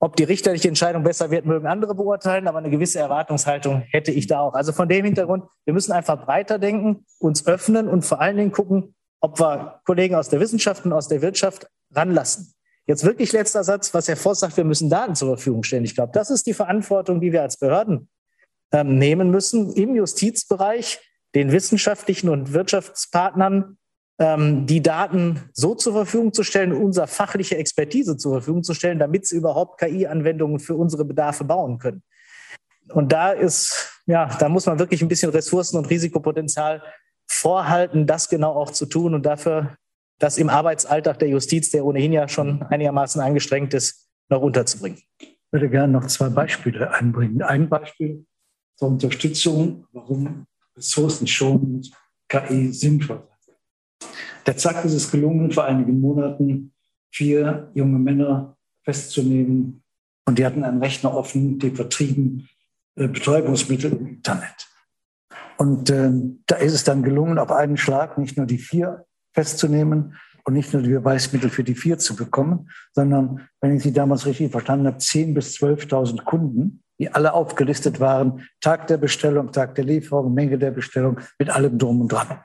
Ob die richterliche Entscheidung besser wird, mögen andere beurteilen, aber eine gewisse Erwartungshaltung hätte ich da auch. Also von dem Hintergrund, wir müssen einfach breiter denken, uns öffnen und vor allen Dingen gucken, ob wir Kollegen aus der Wissenschaft und aus der Wirtschaft ranlassen. Jetzt wirklich letzter Satz, was Herr Voss sagt, wir müssen Daten zur Verfügung stellen. Ich glaube, das ist die Verantwortung, die wir als Behörden ähm, nehmen müssen, im Justizbereich den wissenschaftlichen und Wirtschaftspartnern ähm, die Daten so zur Verfügung zu stellen, unser fachliche Expertise zur Verfügung zu stellen, damit sie überhaupt KI-Anwendungen für unsere Bedarfe bauen können. Und da ist, ja, da muss man wirklich ein bisschen Ressourcen und Risikopotenzial vorhalten, das genau auch zu tun und dafür das im Arbeitsalltag der Justiz, der ohnehin ja schon einigermaßen angestrengt ist, noch unterzubringen. Ich würde gerne noch zwei Beispiele einbringen. Ein Beispiel zur Unterstützung, warum ressourcenschonend KI sinnvoll ist. Der Zack ist es gelungen, vor einigen Monaten vier junge Männer festzunehmen. Und die hatten einen Rechner offen, die vertrieben äh, Betäubungsmittel im Internet. Und äh, da ist es dann gelungen, auf einen Schlag nicht nur die vier festzunehmen und nicht nur die Beweismittel für die vier zu bekommen, sondern, wenn ich Sie damals richtig verstanden habe, 10.000 bis 12.000 Kunden, die alle aufgelistet waren, Tag der Bestellung, Tag der Lieferung, Menge der Bestellung, mit allem drum und dran.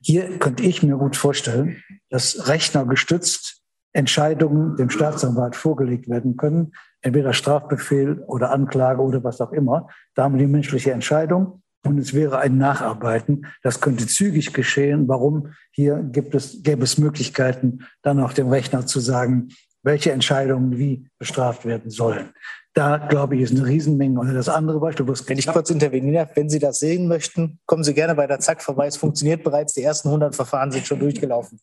Hier könnte ich mir gut vorstellen, dass rechnergestützt Entscheidungen dem Staatsanwalt vorgelegt werden können, entweder Strafbefehl oder Anklage oder was auch immer. Da haben wir die menschliche Entscheidung und es wäre ein Nacharbeiten. Das könnte zügig geschehen. Warum? Hier gibt es, gäbe es Möglichkeiten, dann auch dem Rechner zu sagen, welche Entscheidungen wie bestraft werden sollen. Da, glaube ich, ist eine Riesenmenge. Und das andere Beispiel, wenn ich kurz intervenieren darf, wenn Sie das sehen möchten, kommen Sie gerne bei der Zack vorbei. Es funktioniert bereits. Die ersten 100 Verfahren sind schon durchgelaufen.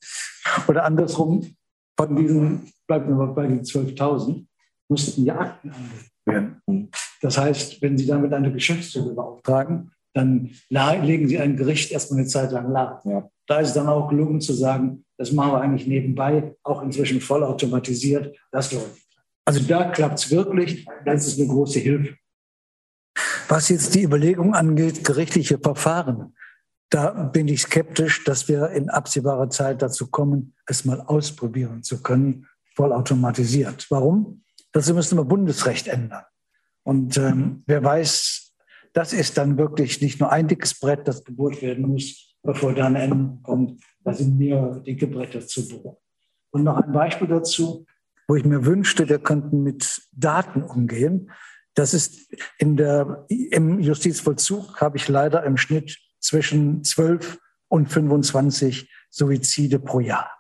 Oder andersrum, von diesen, bleiben wir mal bei den 12.000, mussten die Akten angelegt werden. Das heißt, wenn Sie damit eine Geschäftsführung beauftragen, dann legen Sie ein Gericht erstmal eine Zeit lang lahm. Ja. Da ist es dann auch gelungen zu sagen, das machen wir eigentlich nebenbei, auch inzwischen vollautomatisiert. Das läuft. Also da klappt es wirklich. Das ist eine große Hilfe. Was jetzt die Überlegung angeht, gerichtliche Verfahren, da bin ich skeptisch, dass wir in absehbarer Zeit dazu kommen, es mal ausprobieren zu können, vollautomatisiert. Warum? Dazu müssen wir Bundesrecht ändern. Und ähm, wer weiß, das ist dann wirklich nicht nur ein dickes Brett, das gebohrt werden muss, bevor dann ein Ende kommt. Da sind mehrere dicke Bretter zu bohren. Und noch ein Beispiel dazu wo ich mir wünschte, wir könnten mit Daten umgehen. Das ist in der, im Justizvollzug habe ich leider im Schnitt zwischen 12 und 25 Suizide pro Jahr.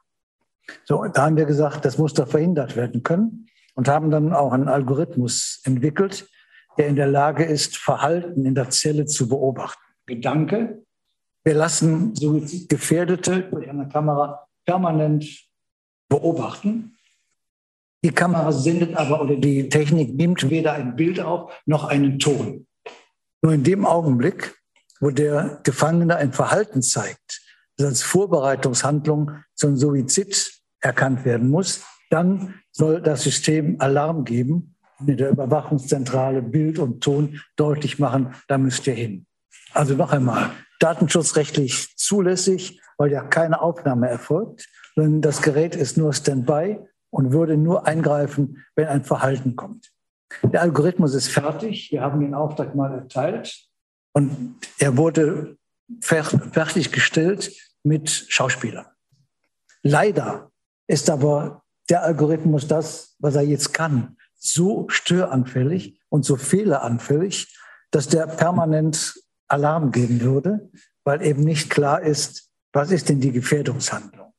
So, da haben wir gesagt, das muss doch verhindert werden können und haben dann auch einen Algorithmus entwickelt, der in der Lage ist, Verhalten in der Zelle zu beobachten. Gedanke. Wir lassen Suizidgefährdete durch eine Kamera permanent beobachten die Kamera sendet aber oder die Technik nimmt weder ein Bild auf noch einen Ton. Nur in dem Augenblick, wo der Gefangene ein Verhalten zeigt, das als Vorbereitungshandlung zum Suizid erkannt werden muss, dann soll das System Alarm geben in der Überwachungszentrale Bild und Ton deutlich machen, da müsst ihr hin. Also noch einmal, datenschutzrechtlich zulässig, weil ja keine Aufnahme erfolgt, sondern das Gerät ist nur Standby und würde nur eingreifen, wenn ein Verhalten kommt. Der Algorithmus ist fertig. Wir haben den Auftrag mal erteilt und er wurde fertiggestellt mit Schauspielern. Leider ist aber der Algorithmus das, was er jetzt kann, so störanfällig und so fehleranfällig, dass der permanent Alarm geben würde, weil eben nicht klar ist, was ist denn die Gefährdungshandlung.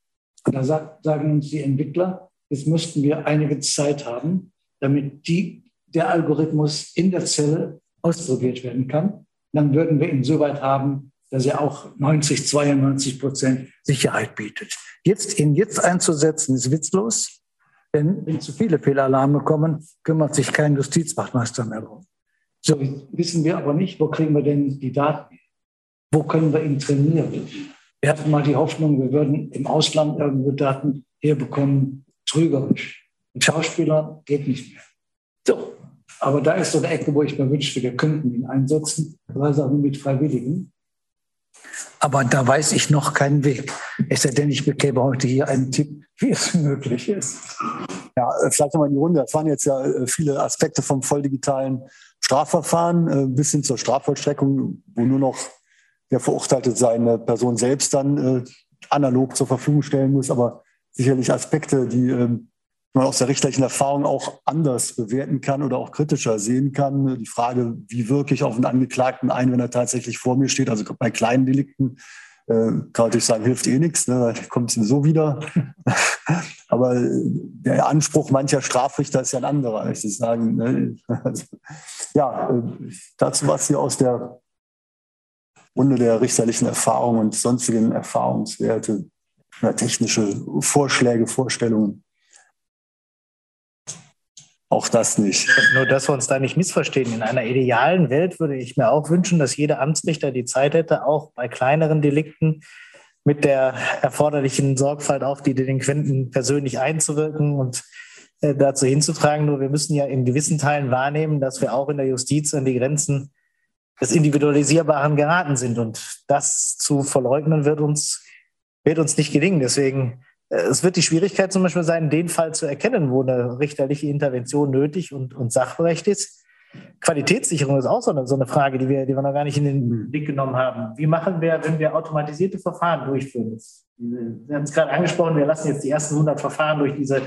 Und da sagen uns die Entwickler, jetzt müssten wir einige Zeit haben, damit die, der Algorithmus in der Zelle ausprobiert werden kann. Dann würden wir ihn so weit haben, dass er auch 90, 92 Prozent Sicherheit bietet. Jetzt ihn jetzt einzusetzen, ist witzlos, denn wenn zu viele Fehlalarme kommen, kümmert sich kein Justizwachtmeister mehr darum. So wissen wir aber nicht, wo kriegen wir denn die Daten? Wo können wir ihn trainieren? Wir hatten mal die Hoffnung, wir würden im Ausland irgendwo Daten herbekommen, trügerisch. Ein Schauspieler geht nicht mehr. So, aber da ist so eine Ecke, wo ich mir wünschte, wir könnten ihn einsetzen, vielleicht auch nur mit Freiwilligen. Aber da weiß ich noch keinen Weg. Es sei denn, ich bekäme heute hier einen Tipp, wie es möglich ist. Ja, äh, vielleicht nochmal in die Runde. Das waren jetzt ja äh, viele Aspekte vom volldigitalen Strafverfahren äh, bis hin zur Strafvollstreckung, wo nur noch der Verurteilte seine Person selbst dann analog zur Verfügung stellen muss. Aber sicherlich Aspekte, die ähm, man aus der richterlichen Erfahrung auch anders bewerten kann oder auch kritischer sehen kann. Die Frage, wie wirke ich auf einen Angeklagten ein, wenn er tatsächlich vor mir steht. Also bei kleinen Delikten äh, kann natürlich sagen, hilft eh nichts, ne? kommt es so wieder. (laughs) Aber der Anspruch mancher Strafrichter ist ja ein anderer, ich sagen. Ne? Also, ja, äh, dazu was hier aus der Runde der richterlichen Erfahrung und sonstigen Erfahrungswerte, technische Vorschläge, Vorstellungen. Auch das nicht. Nur, dass wir uns da nicht missverstehen. In einer idealen Welt würde ich mir auch wünschen, dass jeder Amtsrichter die Zeit hätte, auch bei kleineren Delikten mit der erforderlichen Sorgfalt auf die Delinquenten persönlich einzuwirken und äh, dazu hinzutragen. Nur wir müssen ja in gewissen Teilen wahrnehmen, dass wir auch in der Justiz an die Grenzen des Individualisierbaren geraten sind. Und das zu verleugnen wird uns, wird uns nicht gelingen. Deswegen es wird die Schwierigkeit zum Beispiel sein, den Fall zu erkennen, wo eine richterliche Intervention nötig und, und sachberechtigt ist. Qualitätssicherung ist auch so eine, so eine Frage, die wir, die wir noch gar nicht in den Blick genommen haben. Wie machen wir, wenn wir automatisierte Verfahren durchführen? Sie haben es gerade angesprochen, wir lassen jetzt die ersten 100 Verfahren durch diese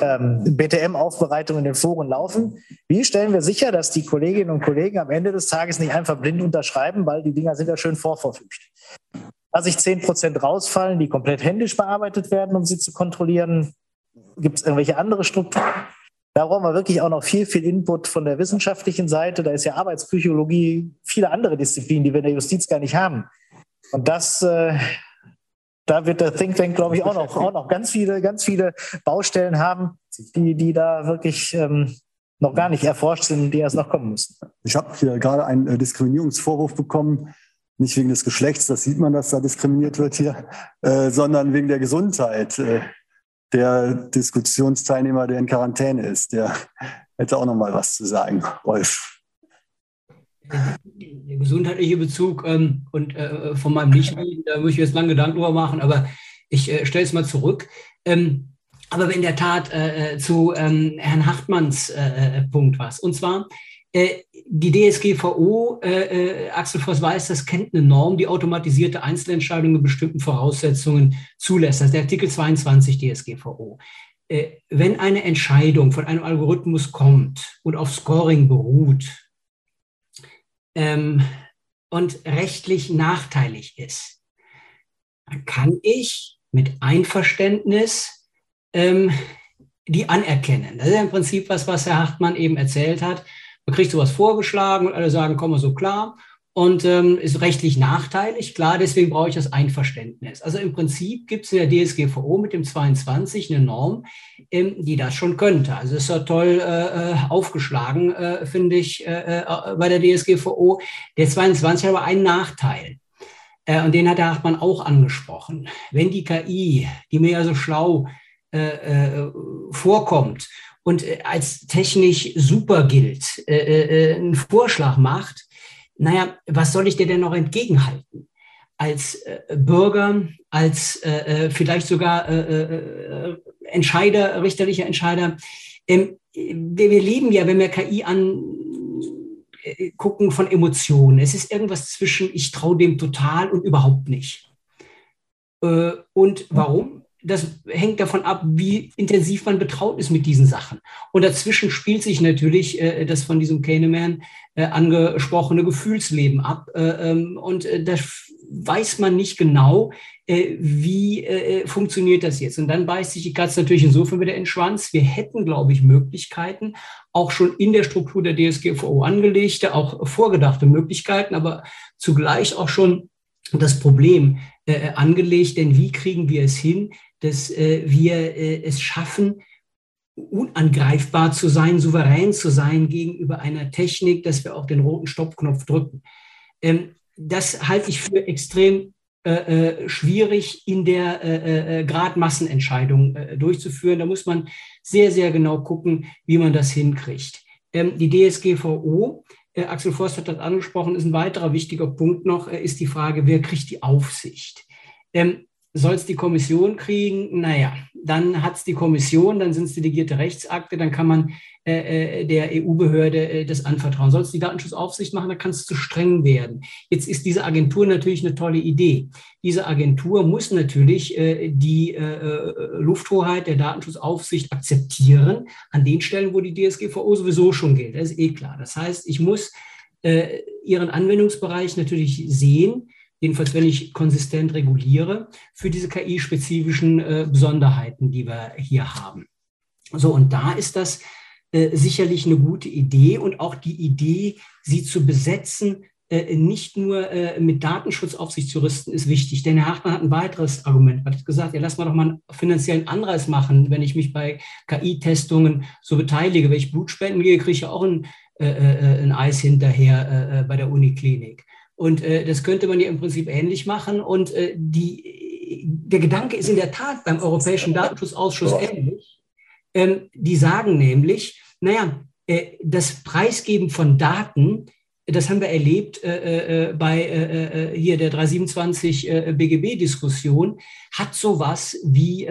ähm, BTM-Aufbereitung in den Foren laufen. Wie stellen wir sicher, dass die Kolleginnen und Kollegen am Ende des Tages nicht einfach blind unterschreiben, weil die Dinger sind ja schön vorverfügt? Lasse ich 10 Prozent rausfallen, die komplett händisch bearbeitet werden, um sie zu kontrollieren? Gibt es irgendwelche andere Strukturen? Da brauchen wir wirklich auch noch viel, viel Input von der wissenschaftlichen Seite. Da ist ja Arbeitspsychologie, viele andere Disziplinen, die wir in der Justiz gar nicht haben. Und das, äh, da wird der Think Tank, glaube ich, auch noch, auch noch ganz viele, ganz viele Baustellen haben, die, die da wirklich ähm, noch gar nicht erforscht sind, die erst noch kommen müssen. Ich habe hier gerade einen äh, Diskriminierungsvorwurf bekommen nicht wegen des Geschlechts, das sieht man, dass da diskriminiert wird hier, äh, sondern wegen der Gesundheit. Äh, der Diskussionsteilnehmer, der in Quarantäne ist, der hätte auch noch mal was zu sagen, Rolf. Der gesundheitliche Bezug ähm, und äh, von meinem Nichtreden, da muss ich jetzt lange Gedanken drüber machen, aber ich äh, stelle es mal zurück. Ähm, aber in der Tat äh, äh, zu ähm, Herrn Hartmanns Punkt was. Und zwar, die DSGVO, äh, äh, Axel Voss weiß, das kennt eine Norm, die automatisierte Einzelentscheidungen mit bestimmten Voraussetzungen zulässt. Das ist der Artikel 22 DSGVO. Äh, wenn eine Entscheidung von einem Algorithmus kommt und auf Scoring beruht ähm, und rechtlich nachteilig ist, dann kann ich mit Einverständnis ähm, die anerkennen. Das ist ja im Prinzip was, was Herr Hartmann eben erzählt hat. Man kriegt sowas vorgeschlagen und alle sagen, komm mal so klar. Und ähm, ist rechtlich nachteilig, klar, deswegen brauche ich das Einverständnis. Also im Prinzip gibt es in der DSGVO mit dem 22 eine Norm, ähm, die das schon könnte. Also ist ja toll äh, äh, aufgeschlagen, äh, finde ich, äh, äh bei der DSGVO. Der 22 hat aber einen Nachteil. Äh, und den hat der Hartmann auch angesprochen. Wenn die KI, die mir ja so schlau vorkommt und äh, als technisch super gilt, äh, äh, einen Vorschlag macht, naja, was soll ich dir denn noch entgegenhalten? Als äh, Bürger, als äh, äh vielleicht sogar äh, äh, äh, Entscheider, richterlicher Entscheider. Ähm, wir, wir leben ja, wenn wir KI angucken, von Emotionen. Es ist irgendwas zwischen, ich traue dem total und überhaupt nicht. und warum? Das hängt davon ab, wie intensiv man betraut ist mit diesen Sachen. Und dazwischen spielt sich natürlich äh, das von diesem Kahneman äh, angesprochene Gefühlsleben ab. Äh, ähm, und äh, da weiß man nicht genau, äh, wie äh, funktioniert das jetzt. Und dann beißt sich die Katze natürlich insofern wieder in den Schwanz. Wir hätten, glaube ich, Möglichkeiten, auch schon in der Struktur der DSGVO angelegte, auch vorgedachte Möglichkeiten, aber zugleich auch schon das Problem äh, angelegt, denn wie kriegen wir es hin, dass äh, wir äh, es schaffen, unangreifbar zu sein, souverän zu sein gegenüber einer Technik, dass wir auch den roten Stoppknopf drücken. Ähm, das halte ich für extrem äh, äh schwierig in der äh, äh, Gradmassenentscheidung äh, durchzuführen. Da muss man sehr, sehr genau gucken, wie man das hinkriegt. Ähm, die DSGVO, Axel Forst hat das angesprochen, ist ein weiterer wichtiger Punkt noch, ist die Frage, wer kriegt die Aufsicht? Ähm, soll es die Kommission kriegen? Naja, dann hat es die Kommission, dann sind es delegierte Rechtsakte, dann kann man äh, äh der EU-Behörde äh, das anvertrauen. Soll es die Datenschutzaufsicht machen, dann kann es zu streng werden. Jetzt ist diese Agentur natürlich eine tolle Idee. Diese Agentur muss natürlich äh, die äh, äh Lufthoheit der Datenschutzaufsicht akzeptieren, an den Stellen, wo die DSGVO sowieso schon gilt. Das ist eh klar. Das heißt, ich muss ihren Anwendungsbereich natürlich sehen jedenfalls wenn ich konsistent reguliere, für diese KI-spezifischen äh, Besonderheiten, die wir hier haben. So, und da ist das äh, sicherlich eine gute Idee und auch die Idee, sie zu besetzen, äh, nicht nur äh, mit Datenschutz auf sich zu rüsten, ist wichtig. Denn Herr Hartmann hat ein weiteres Argument. Er hat gesagt, ja, lass mal doch mal einen finanziellen Anreiz machen, wenn ich mich bei KI-Testungen so beteilige. Wenn ich Blutspenden gehe, kriege ich ja auch ein, äh, ein Eis hinterher bei der Uniklinik. Und das könnte man ja im Prinzip ähnlich machen. Und die, der Gedanke ist in der Tat beim Europäischen Datenschutzausschuss ähnlich. Ähm, die sagen nämlich, naja, äh, das Preisgeben von Daten, das haben wir erlebt äh, äh, äh bei äh, hier der 327 BGB-Diskussion, hat sowas wie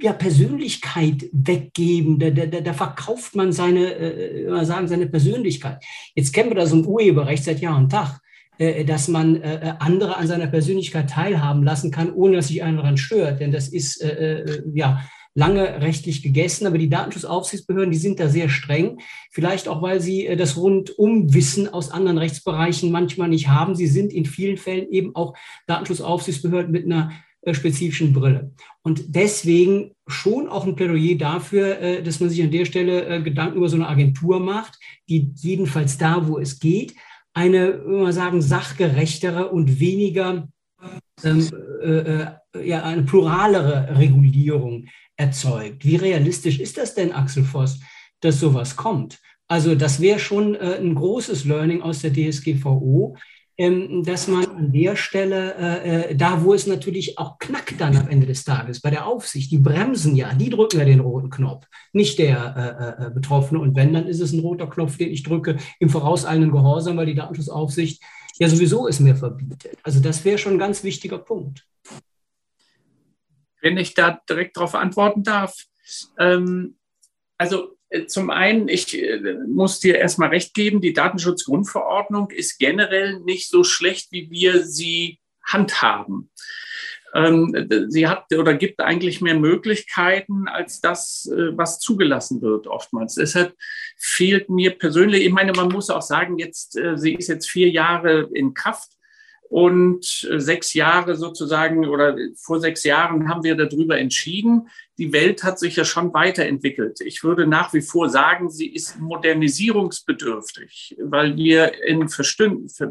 ja, Persönlichkeit weggeben. Da, da, da verkauft man seine, äh, sagen, seine Persönlichkeit. Jetzt kennen wir das im Urheberrecht seit Jahr und Tag. Äh, dass man äh, andere an seiner Persönlichkeit teilhaben lassen kann, ohne dass sich einer daran stört. Denn das ist äh, ja lange rechtlich gegessen, aber die Datenschutzaufsichtsbehörden, die sind da sehr streng. Vielleicht auch, weil sie das Rundumwissen aus anderen Rechtsbereichen manchmal nicht haben. Sie sind in vielen Fällen eben auch Datenschutzaufsichtsbehörden mit einer spezifischen Brille. Und deswegen schon auch ein Plädoyer dafür, dass man sich an der Stelle Gedanken über so eine Agentur macht, die jedenfalls da, wo es geht, eine, wir sagen, sachgerechtere und weniger ähm, äh, äh, ja, eine pluralere Regulierung erzeugt. Wie realistisch ist das denn, Axel Voss, dass sowas kommt? Also das wäre schon äh, ein großes Learning aus der DSGVO, ähm, dass man an der Stelle, äh, äh, da wo es natürlich auch knackt dann am Ende des Tages, bei der Aufsicht, die bremsen ja, die drücken ja den roten Knopf, nicht der äh, äh, Betroffene. Und wenn, dann ist es ein roter Knopf, den ich drücke im vorauseilenden Gehorsam, weil die Datenschutzaufsicht ja sowieso es mir verbietet. Also das wäre schon ein ganz wichtiger Punkt. Wenn ich da direkt darauf antworten darf, ähm, also äh, zum einen, ich äh, muss dir erstmal recht geben, die Datenschutzgrundverordnung ist generell nicht so schlecht, wie wir sie handhaben. Ähm, sie hat oder gibt eigentlich mehr Möglichkeiten als das, äh, was zugelassen wird oftmals. Deshalb fehlt mir persönlich, ich meine, man muss auch sagen, jetzt, sie ist jetzt vier Jahre in Kraft und sechs Jahre sozusagen oder vor sechs Jahren haben wir darüber entschieden. Die Welt hat sich ja schon weiterentwickelt. Ich würde nach wie vor sagen, sie ist modernisierungsbedürftig, weil wir in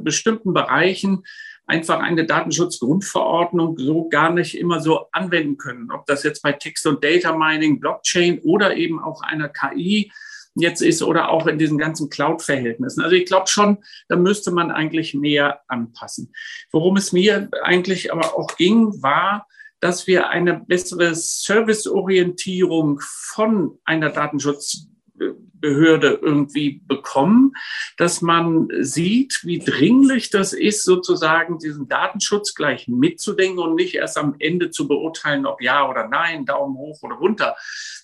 bestimmten Bereichen einfach eine Datenschutzgrundverordnung so gar nicht immer so anwenden können. Ob das jetzt bei Text- und Data Mining, Blockchain oder eben auch einer KI jetzt ist oder auch in diesen ganzen Cloud-Verhältnissen. Also ich glaube schon, da müsste man eigentlich mehr anpassen. Worum es mir eigentlich aber auch ging, war, dass wir eine bessere Serviceorientierung von einer Datenschutz Behörde irgendwie bekommen, dass man sieht, wie dringlich das ist, sozusagen diesen Datenschutz gleich mitzudenken und nicht erst am Ende zu beurteilen, ob ja oder nein, Daumen hoch oder runter,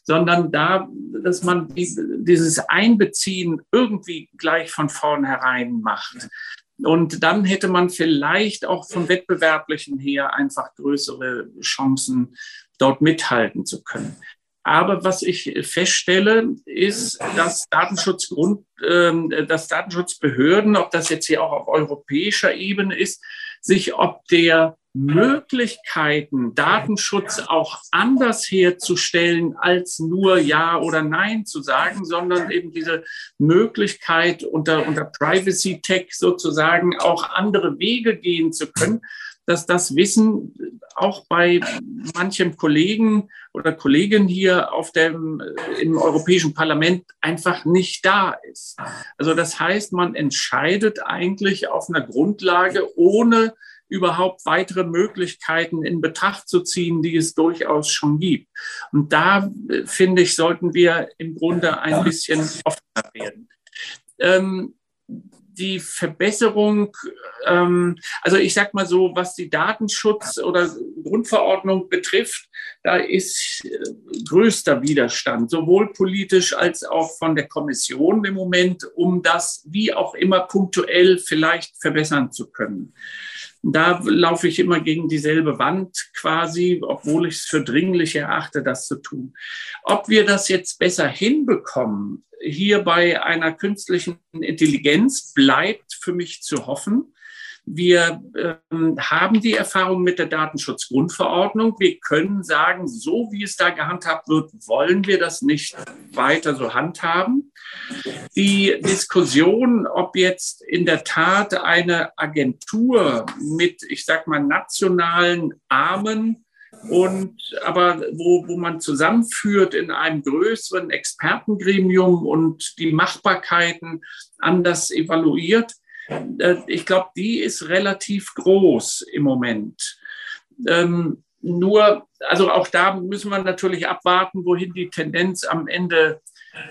sondern da, dass man dieses Einbeziehen irgendwie gleich von vornherein macht. Und dann hätte man vielleicht auch vom Wettbewerblichen her einfach größere Chancen, dort mithalten zu können. Aber was ich feststelle, ist, dass Datenschutzgrund, äh, dass Datenschutzbehörden, ob das jetzt hier auch auf europäischer Ebene ist, sich ob der Möglichkeiten, Datenschutz auch anders herzustellen, als nur Ja oder Nein zu sagen, sondern eben diese Möglichkeit unter, unter Privacy Tech sozusagen auch andere Wege gehen zu können, dass das Wissen auch bei manchem Kollegen oder Kollegin hier auf dem, im Europäischen Parlament einfach nicht da ist. Also das heißt, man entscheidet eigentlich auf einer Grundlage, ohne überhaupt weitere Möglichkeiten in Betracht zu ziehen, die es durchaus schon gibt. Und da, äh, finde ich, sollten wir im Grunde ein bisschen offener werden. Ähm, die Verbesserung, ähm, also ich sage mal so, was die Datenschutz- oder Grundverordnung betrifft, da ist äh, größter Widerstand, sowohl politisch als auch von der Kommission im Moment, um das wie auch immer punktuell vielleicht verbessern zu können. Da laufe ich immer gegen dieselbe Wand quasi, obwohl ich es für dringlich erachte, das zu tun. Ob wir das jetzt besser hinbekommen, hier bei einer künstlichen Intelligenz, bleibt für mich zu hoffen. Wir ähm, haben die Erfahrung mit der Datenschutzgrundverordnung. Wir können sagen, so wie es da gehandhabt wird, wollen wir das nicht weiter so handhaben. Die Diskussion, ob jetzt in der Tat eine Agentur mit, ich sag mal, nationalen Armen und aber wo, wo man zusammenführt in einem größeren Expertengremium und die Machbarkeiten anders evaluiert, ich glaube, die ist relativ groß im Moment. Ähm, nur, also auch da müssen wir natürlich abwarten, wohin die Tendenz am Ende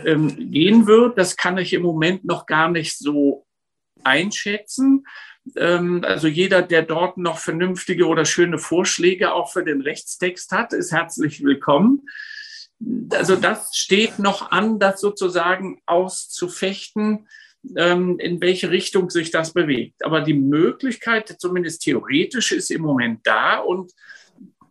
ähm, gehen wird. Das kann ich im Moment noch gar nicht so einschätzen. Ähm, also jeder, der dort noch vernünftige oder schöne Vorschläge auch für den Rechtstext hat, ist herzlich willkommen. Also das steht noch an, das sozusagen auszufechten in welche Richtung sich das bewegt. Aber die Möglichkeit, zumindest theoretisch, ist im Moment da und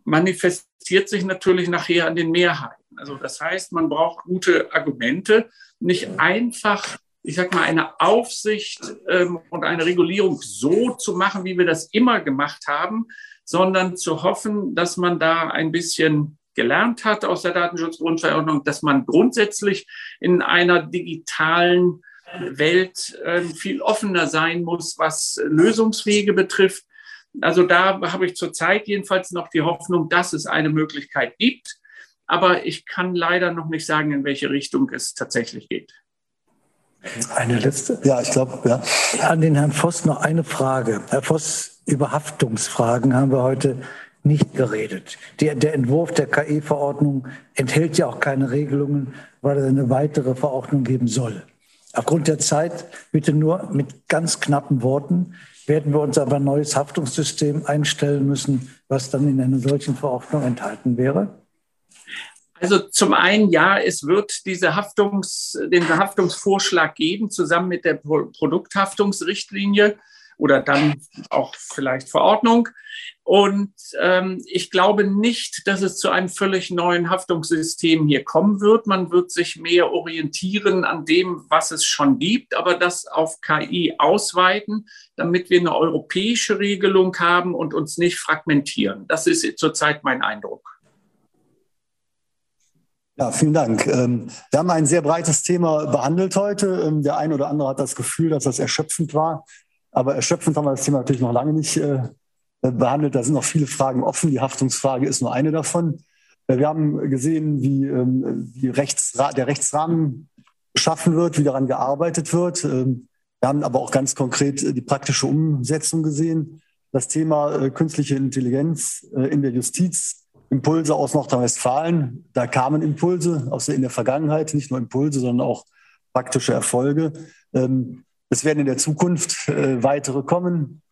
manifestiert sich natürlich nachher an den Mehrheiten. Also das heißt, man braucht gute Argumente, nicht einfach, ich sag mal, eine Aufsicht ähm, und eine Regulierung so zu machen, wie wir das immer gemacht haben, sondern zu hoffen, dass man da ein bisschen gelernt hat aus der Datenschutzgrundverordnung, dass man grundsätzlich in einer digitalen Welt äh, viel offener sein muss, was Lösungswege betrifft. Also da habe ich zurzeit jedenfalls noch die Hoffnung, dass es eine Möglichkeit gibt. Aber ich kann leider noch nicht sagen, in welche Richtung es tatsächlich geht. Eine letzte? Ja, ich glaube, ja. An den Herrn Voss noch eine Frage. Herr Voss, über Haftungsfragen haben wir heute nicht geredet. Der, der Entwurf der KI-Verordnung enthält ja auch keine Regelungen, weil es eine weitere Verordnung geben soll. Aufgrund der Zeit bitte nur mit ganz knappen Worten werden wir uns aber ein neues Haftungssystem einstellen müssen, was dann in einer solchen Verordnung enthalten wäre? Also zum einen ja, es wird diese Haftungs, den Haftungsvorschlag geben, zusammen mit der Produkthaftungsrichtlinie oder dann auch vielleicht Verordnung. Und ähm, ich glaube nicht, dass es zu einem völlig neuen Haftungssystem hier kommen wird. Man wird sich mehr orientieren an dem, was es schon gibt, aber das auf KI ausweiten, damit wir eine europäische Regelung haben und uns nicht fragmentieren. Das ist zurzeit mein Eindruck. Ja, vielen Dank. Ähm, wir haben ein sehr breites Thema behandelt heute. Ähm, der eine oder andere hat das Gefühl, dass das erschöpfend war. Aber erschöpfend haben wir das Thema natürlich noch lange nicht äh, behandelt. Da sind noch viele Fragen offen. Die Haftungsfrage ist nur eine davon. Äh, wir haben gesehen, wie, ähm, wie Rechtsra der Rechtsrahmen geschaffen wird, wie daran gearbeitet wird. Ähm, wir haben aber auch ganz konkret die praktische Umsetzung gesehen. Das Thema äh, künstliche Intelligenz äh, in der Justiz, Impulse aus Nordrhein-Westfalen. Da kamen Impulse aus in der Vergangenheit, nicht nur Impulse, sondern auch praktische Erfolge. Ähm, es werden in der Zukunft äh, weitere kommen.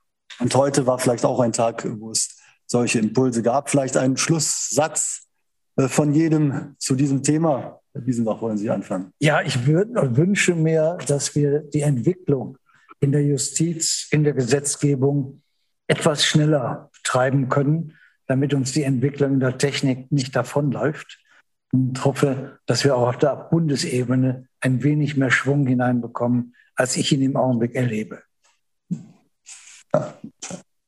Und heute war vielleicht auch ein Tag, wo es solche Impulse gab. Vielleicht ein Schlusssatz äh, von jedem zu diesem Thema. Herr Wiesenbach, wollen Sie anfangen? Ja, ich würde, wünsche mir, dass wir die Entwicklung in der Justiz, in der Gesetzgebung etwas schneller treiben können, damit uns die Entwicklung der Technik nicht davonläuft. Und hoffe, dass wir auch auf der Bundesebene ein wenig mehr Schwung hineinbekommen, als ich ihn im Augenblick erlebe.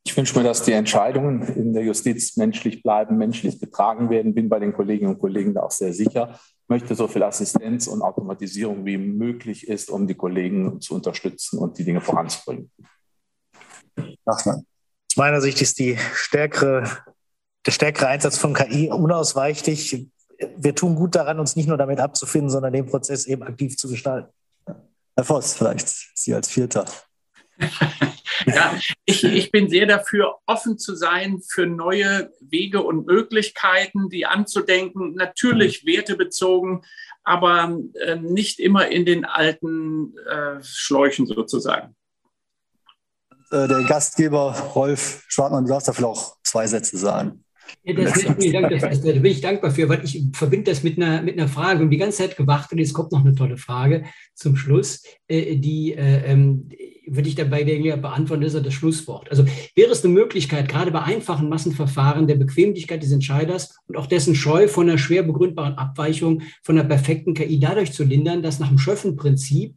Ich wünsche mir, dass die Entscheidungen in der Justiz menschlich bleiben, menschlich getragen werden. Bin bei den Kolleginnen und Kollegen da auch sehr sicher. Ich möchte so viel Assistenz und Automatisierung wie möglich ist, um die Kollegen zu unterstützen und die Dinge voranzubringen. Aus meiner Sicht ist die stärkere, der stärkere Einsatz von KI unausweichlich. Wir tun gut daran, uns nicht nur damit abzufinden, sondern den Prozess eben aktiv zu gestalten. Herr Voss, vielleicht Sie als Vierter. Ja, ich, ich bin sehr dafür, offen zu sein für neue Wege und Möglichkeiten, die anzudenken, natürlich wertebezogen, aber äh, nicht immer in den alten äh, Schläuchen sozusagen. Äh, der Gastgeber Rolf Schwartmann, du darfst da vielleicht auch zwei Sätze sagen. Ja, das, vielen Dank, das, da bin ich dankbar für, weil ich verbinde das mit einer, mit einer Frage und die ganze Zeit gewartet. Jetzt kommt noch eine tolle Frage zum Schluss, äh, die äh, ähm, würde ich dabei beantworten, ist ja das Schlusswort. Also wäre es eine Möglichkeit, gerade bei einfachen Massenverfahren der Bequemlichkeit des Entscheiders und auch dessen Scheu von einer schwer begründbaren Abweichung von einer perfekten KI dadurch zu lindern, dass nach dem Schöffen-Prinzip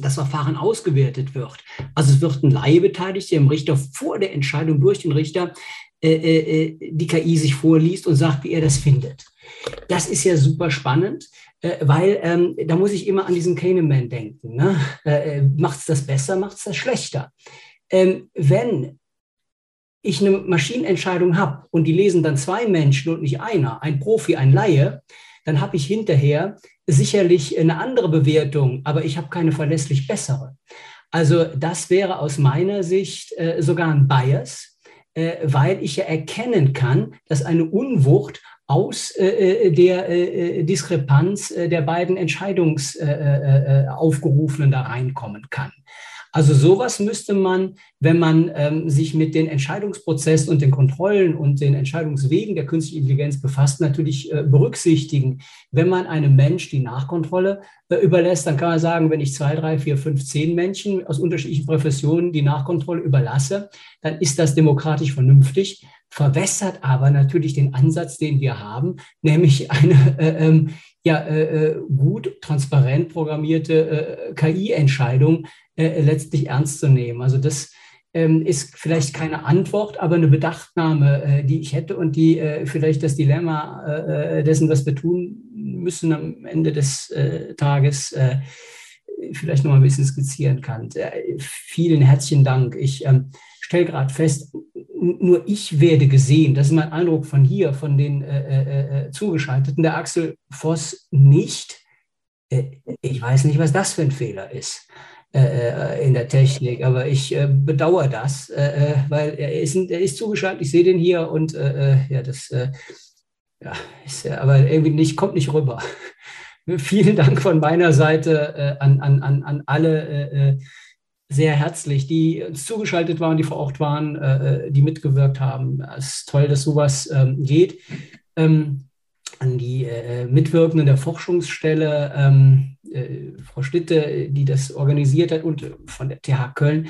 das Verfahren ausgewertet wird. Also es wird ein Laie beteiligt, der dem Richter vor der Entscheidung durch den Richter äh, äh, äh, die KI sich vorliest und sagt, wie er das findet. Das ist ja super spannend, äh, weil ähm, da muss ich immer an diesen Kahneman denken. Ne? Äh, äh macht es das besser, macht es das schlechter? Ähm, wenn ich eine Maschinenentscheidung habe und die lesen dann zwei Menschen und nicht einer, ein Profi, ein Laie, dann habe ich hinterher sicherlich eine andere Bewertung, aber ich habe keine verlässlich bessere. Also das wäre aus meiner Sicht äh, sogar ein Bias, äh, weil ich ja erkennen kann, dass eine Unwucht aus äh, äh der äh, äh, Diskrepanz äh, der beiden Entscheidungsaufgerufenen da reinkommen kann. Also sowas müsste man, wenn man ähm, sich mit den Entscheidungsprozessen und den Kontrollen und den Entscheidungswegen der künstlichen Intelligenz befasst, natürlich äh, berücksichtigen. Wenn man einem Mensch die Nachkontrolle äh, überlässt, dann kann man sagen, wenn ich zwei, drei, vier, fünf, zehn Menschen aus unterschiedlichen Professionen die Nachkontrolle überlasse, dann ist das demokratisch vernünftig verwässert aber natürlich den Ansatz, den wir haben, nämlich eine äh, ähm, ja, äh, äh gut, transparent programmierte äh, KI-Entscheidung äh, letztlich ernst zu nehmen. Also das ähm, ist vielleicht keine Antwort, aber eine Bedachtnahme, äh, die ich hätte und die äh, vielleicht das Dilemma dessen, was wir tun müssen am Ende des Tages, vielleicht noch mal ein bisschen skizzieren kann. vielen herzlichen Dank. Ich ähm, stelle gerade fest, nur ich werde gesehen. Das ist mein Eindruck von hier, von den Zugeschalteten. Der Axel Voss nicht. ich weiß nicht, was das für ein Fehler ist. Äh, äh, in der Technik. Aber ich äh, bedauere das, äh, äh weil er ist, er ist zugeschaltet. Ich sehe den hier und äh, ja, das ja, ist aber irgendwie nicht, kommt nicht rüber. (laughs) Vielen Dank von meiner Seite an, an, an, an alle sehr herzlich, die uns zugeschaltet waren, die vor Ort waren, die mitgewirkt haben. Es ist toll, dass sowas ähm, geht. Ähm, an die Mitwirkenden der Forschungsstelle. Ähm, äh, Frau Schlitte, die das organisiert hat, und von der TH Köln.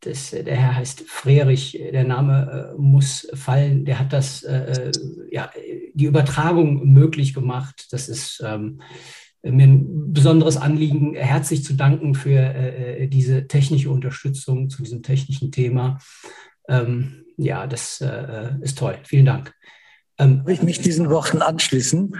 Das, der Herr heißt Frerich, der Name äh, muss fallen. Der hat das, äh, ja, die Übertragung möglich gemacht. Das ist ähm, mir ein besonderes Anliegen, herzlich zu danken für äh, diese technische Unterstützung zu diesem technischen Thema. Ähm, ja, das äh, ist toll. Vielen Dank. Ähm, ich mich diesen Worten anschließen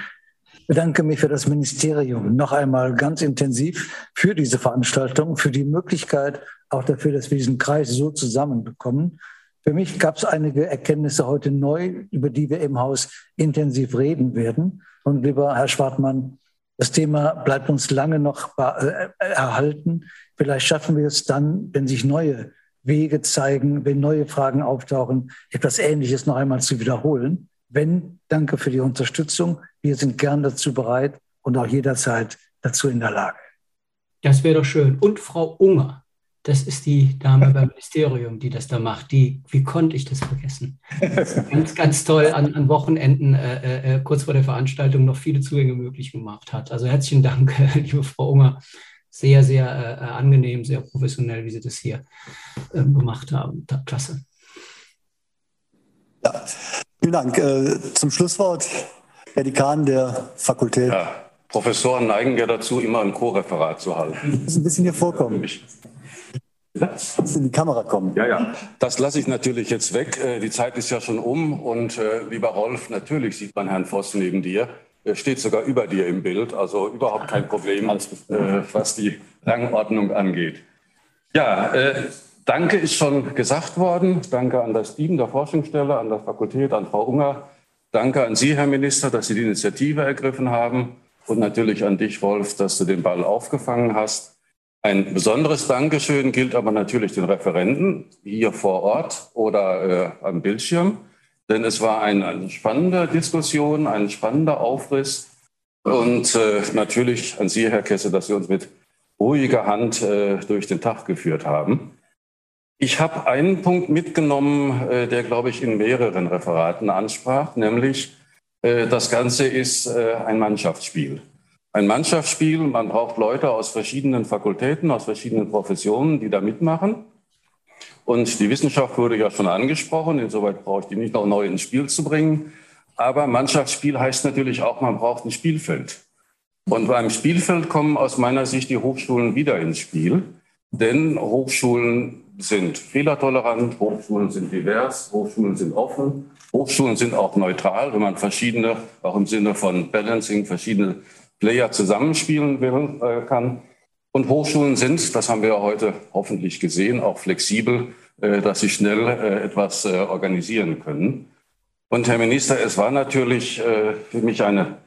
bedanke mich für das Ministerium noch einmal ganz intensiv für diese Veranstaltung, für die Möglichkeit, auch dafür, dass wir diesen Kreis so zusammenbekommen. Für mich gab es einige Erkenntnisse heute neu, über die wir im Haus intensiv reden werden. Und lieber Herr Schwartmann, das Thema bleibt uns lange noch äh, erhalten. Vielleicht schaffen wir es dann, wenn sich neue Wege zeigen, wenn neue Fragen auftauchen, etwas Ähnliches noch einmal zu wiederholen. Wenn, danke für die Unterstützung. Wir sind gern dazu bereit und auch jederzeit dazu in der Lage. Das wäre doch schön. Und Frau Unger, das ist die Dame beim Ministerium, die das da macht. Die, wie konnte ich das vergessen? ganz, ganz toll an, an Wochenenden, äh, äh, kurz vor der Veranstaltung, noch viele Zugänge möglich gemacht hat. Also herzlichen Dank, (laughs) liebe Frau Unger. Sehr, sehr äh, angenehm, sehr professionell, wie Sie das hier ähm, gemacht haben. Klasse. Ja, vielen Dank. Äh, zum Schlusswort, Herr Dekan der Fakultät. Ja, Professoren neigen ja dazu, immer ein Co-Referat zu halten. Das ist ein bisschen hier vorkommen. Lass in die Kamera kommen. Ja, ja. Das lasse ich natürlich jetzt weg. Äh, die Zeit ist ja schon um. Und äh, lieber Rolf, natürlich sieht man Herrn Voss neben dir. Er steht sogar über dir im Bild. Also überhaupt kein Problem, äh, was die Rangordnung angeht. Ja, danke ist schon gesagt worden. Danke an das Team der Forschungsstelle, an der Fakultät, an Frau Unger. Danke an Sie, Herr Minister, dass Sie die Initiative ergriffen haben. Und natürlich an dich, Wolf, dass du den Ball aufgefangen hast. Ein besonderes Dankeschön gilt aber natürlich den Referenten hier vor Ort oder äh, am Bildschirm, denn es war eine, eine, spannende Diskussion, ein spannender Aufriss und äh, natürlich an Sie, Herr Kesse, dass Sie uns mit ruhiger Hand äh, durch den Tag geführt haben. Ich habe einen Punkt mitgenommen, äh, der, glaube ich, in mehreren Referaten ansprach, nämlich äh, das Ganze ist äh, ein Mannschaftsspiel ein Mannschaftsspiel. Man braucht Leute aus verschiedenen Fakultäten, aus verschiedenen Professionen, die da mitmachen. Und die Wissenschaft wurde ja schon angesprochen. Insoweit brauche ich die nicht noch neu ins Spiel zu bringen. Aber Mannschaftsspiel heißt natürlich auch, man braucht ein Spielfeld. Und beim Spielfeld kommen aus meiner Sicht die Hochschulen wieder ins Spiel. Denn Hochschulen sind fehlertolerant, Hochschulen sind divers, Hochschulen sind offen, Hochschulen sind auch neutral, wenn man verschiedene, auch im Sinne von Balancing, verschiedene Player zusammenspielen will, äh, kann. Und Hochschulen sind, das haben wir heute hoffentlich gesehen, auch flexibel, äh, dass sie schnell äh, etwas organisieren können. Und Herr Minister, es war natürlich für mich eine,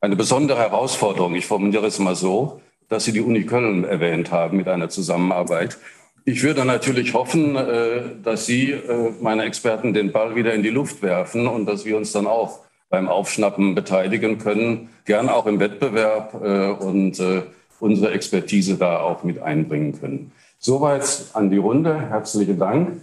eine besondere Herausforderung, ich formuliere es mal so, dass Sie die Uni Köln erwähnt haben mit einer Zusammenarbeit. Ich würde natürlich hoffen, dass Sie, meine Experten, den Ball wieder in die Luft werfen und dass wir uns dann auch beim Aufschnappen beteiligen können, gern auch im Wettbewerb äh, und äh, unsere Expertise da auch mit einbringen können. Soweit an die Runde. Herzlichen Dank.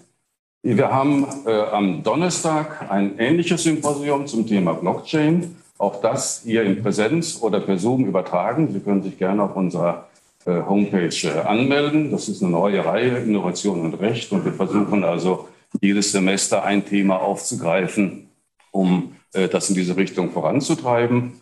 Wir haben äh, am Donnerstag ein ähnliches Symposium zum Thema Blockchain. Auch das hier in Präsenz oder per Zoom übertragen. Sie können sich gerne auf unserer Homepage anmelden. Das ist eine neue Reihe, Innovation und Recht. Und wir versuchen also jedes Semester ein Thema aufzugreifen, um das in diese Richtung voranzutreiben.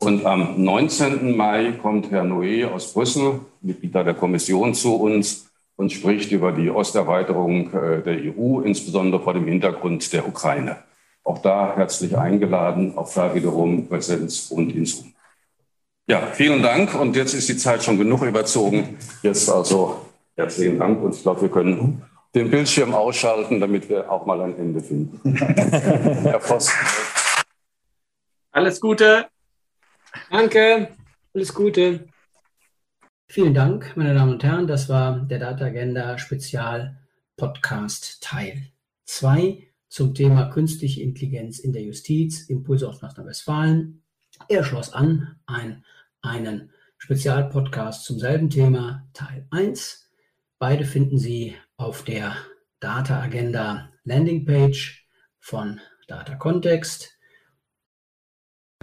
Und am 19. Mai kommt Herr Noé aus Brüssel, Mitglied der Kommission, zu uns und spricht über die Osterweiterung äh, der EU, insbesondere vor dem Hintergrund der Ukraine. Auch da herzlich eingeladen, auch da wiederum Präsenz und in Zoom. Ja, vielen Dank. Und jetzt ist die Zeit schon genug überzogen. Jetzt also herzlichen Dank und ich glaube, wir können den Bildschirm ausschalten, damit wir auch mal ein Ende finden. (laughs) Herr Voss. Alles Gute. Danke. Alles Gute. Vielen Dank, meine Damen und Herren. Das war der Data Agenda Spezial Podcast Teil 2 zum Thema künstliche Intelligenz in der Justiz, Impulse aus Nordrhein-Westfalen. Er schloss an ein, einen Spezialpodcast zum selben Thema, Teil 1. Beide finden Sie auf der Data Agenda Landingpage von Data Context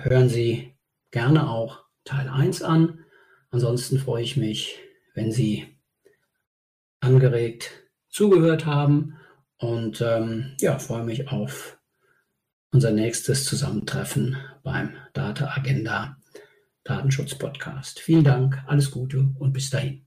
hören Sie gerne auch Teil 1 an. Ansonsten freue ich mich, wenn Sie angeregt zugehört haben und ähm, ja, freue mich auf unser nächstes Zusammentreffen beim Data Agenda Datenschutz Podcast. Vielen Dank, alles Gute und bis dahin.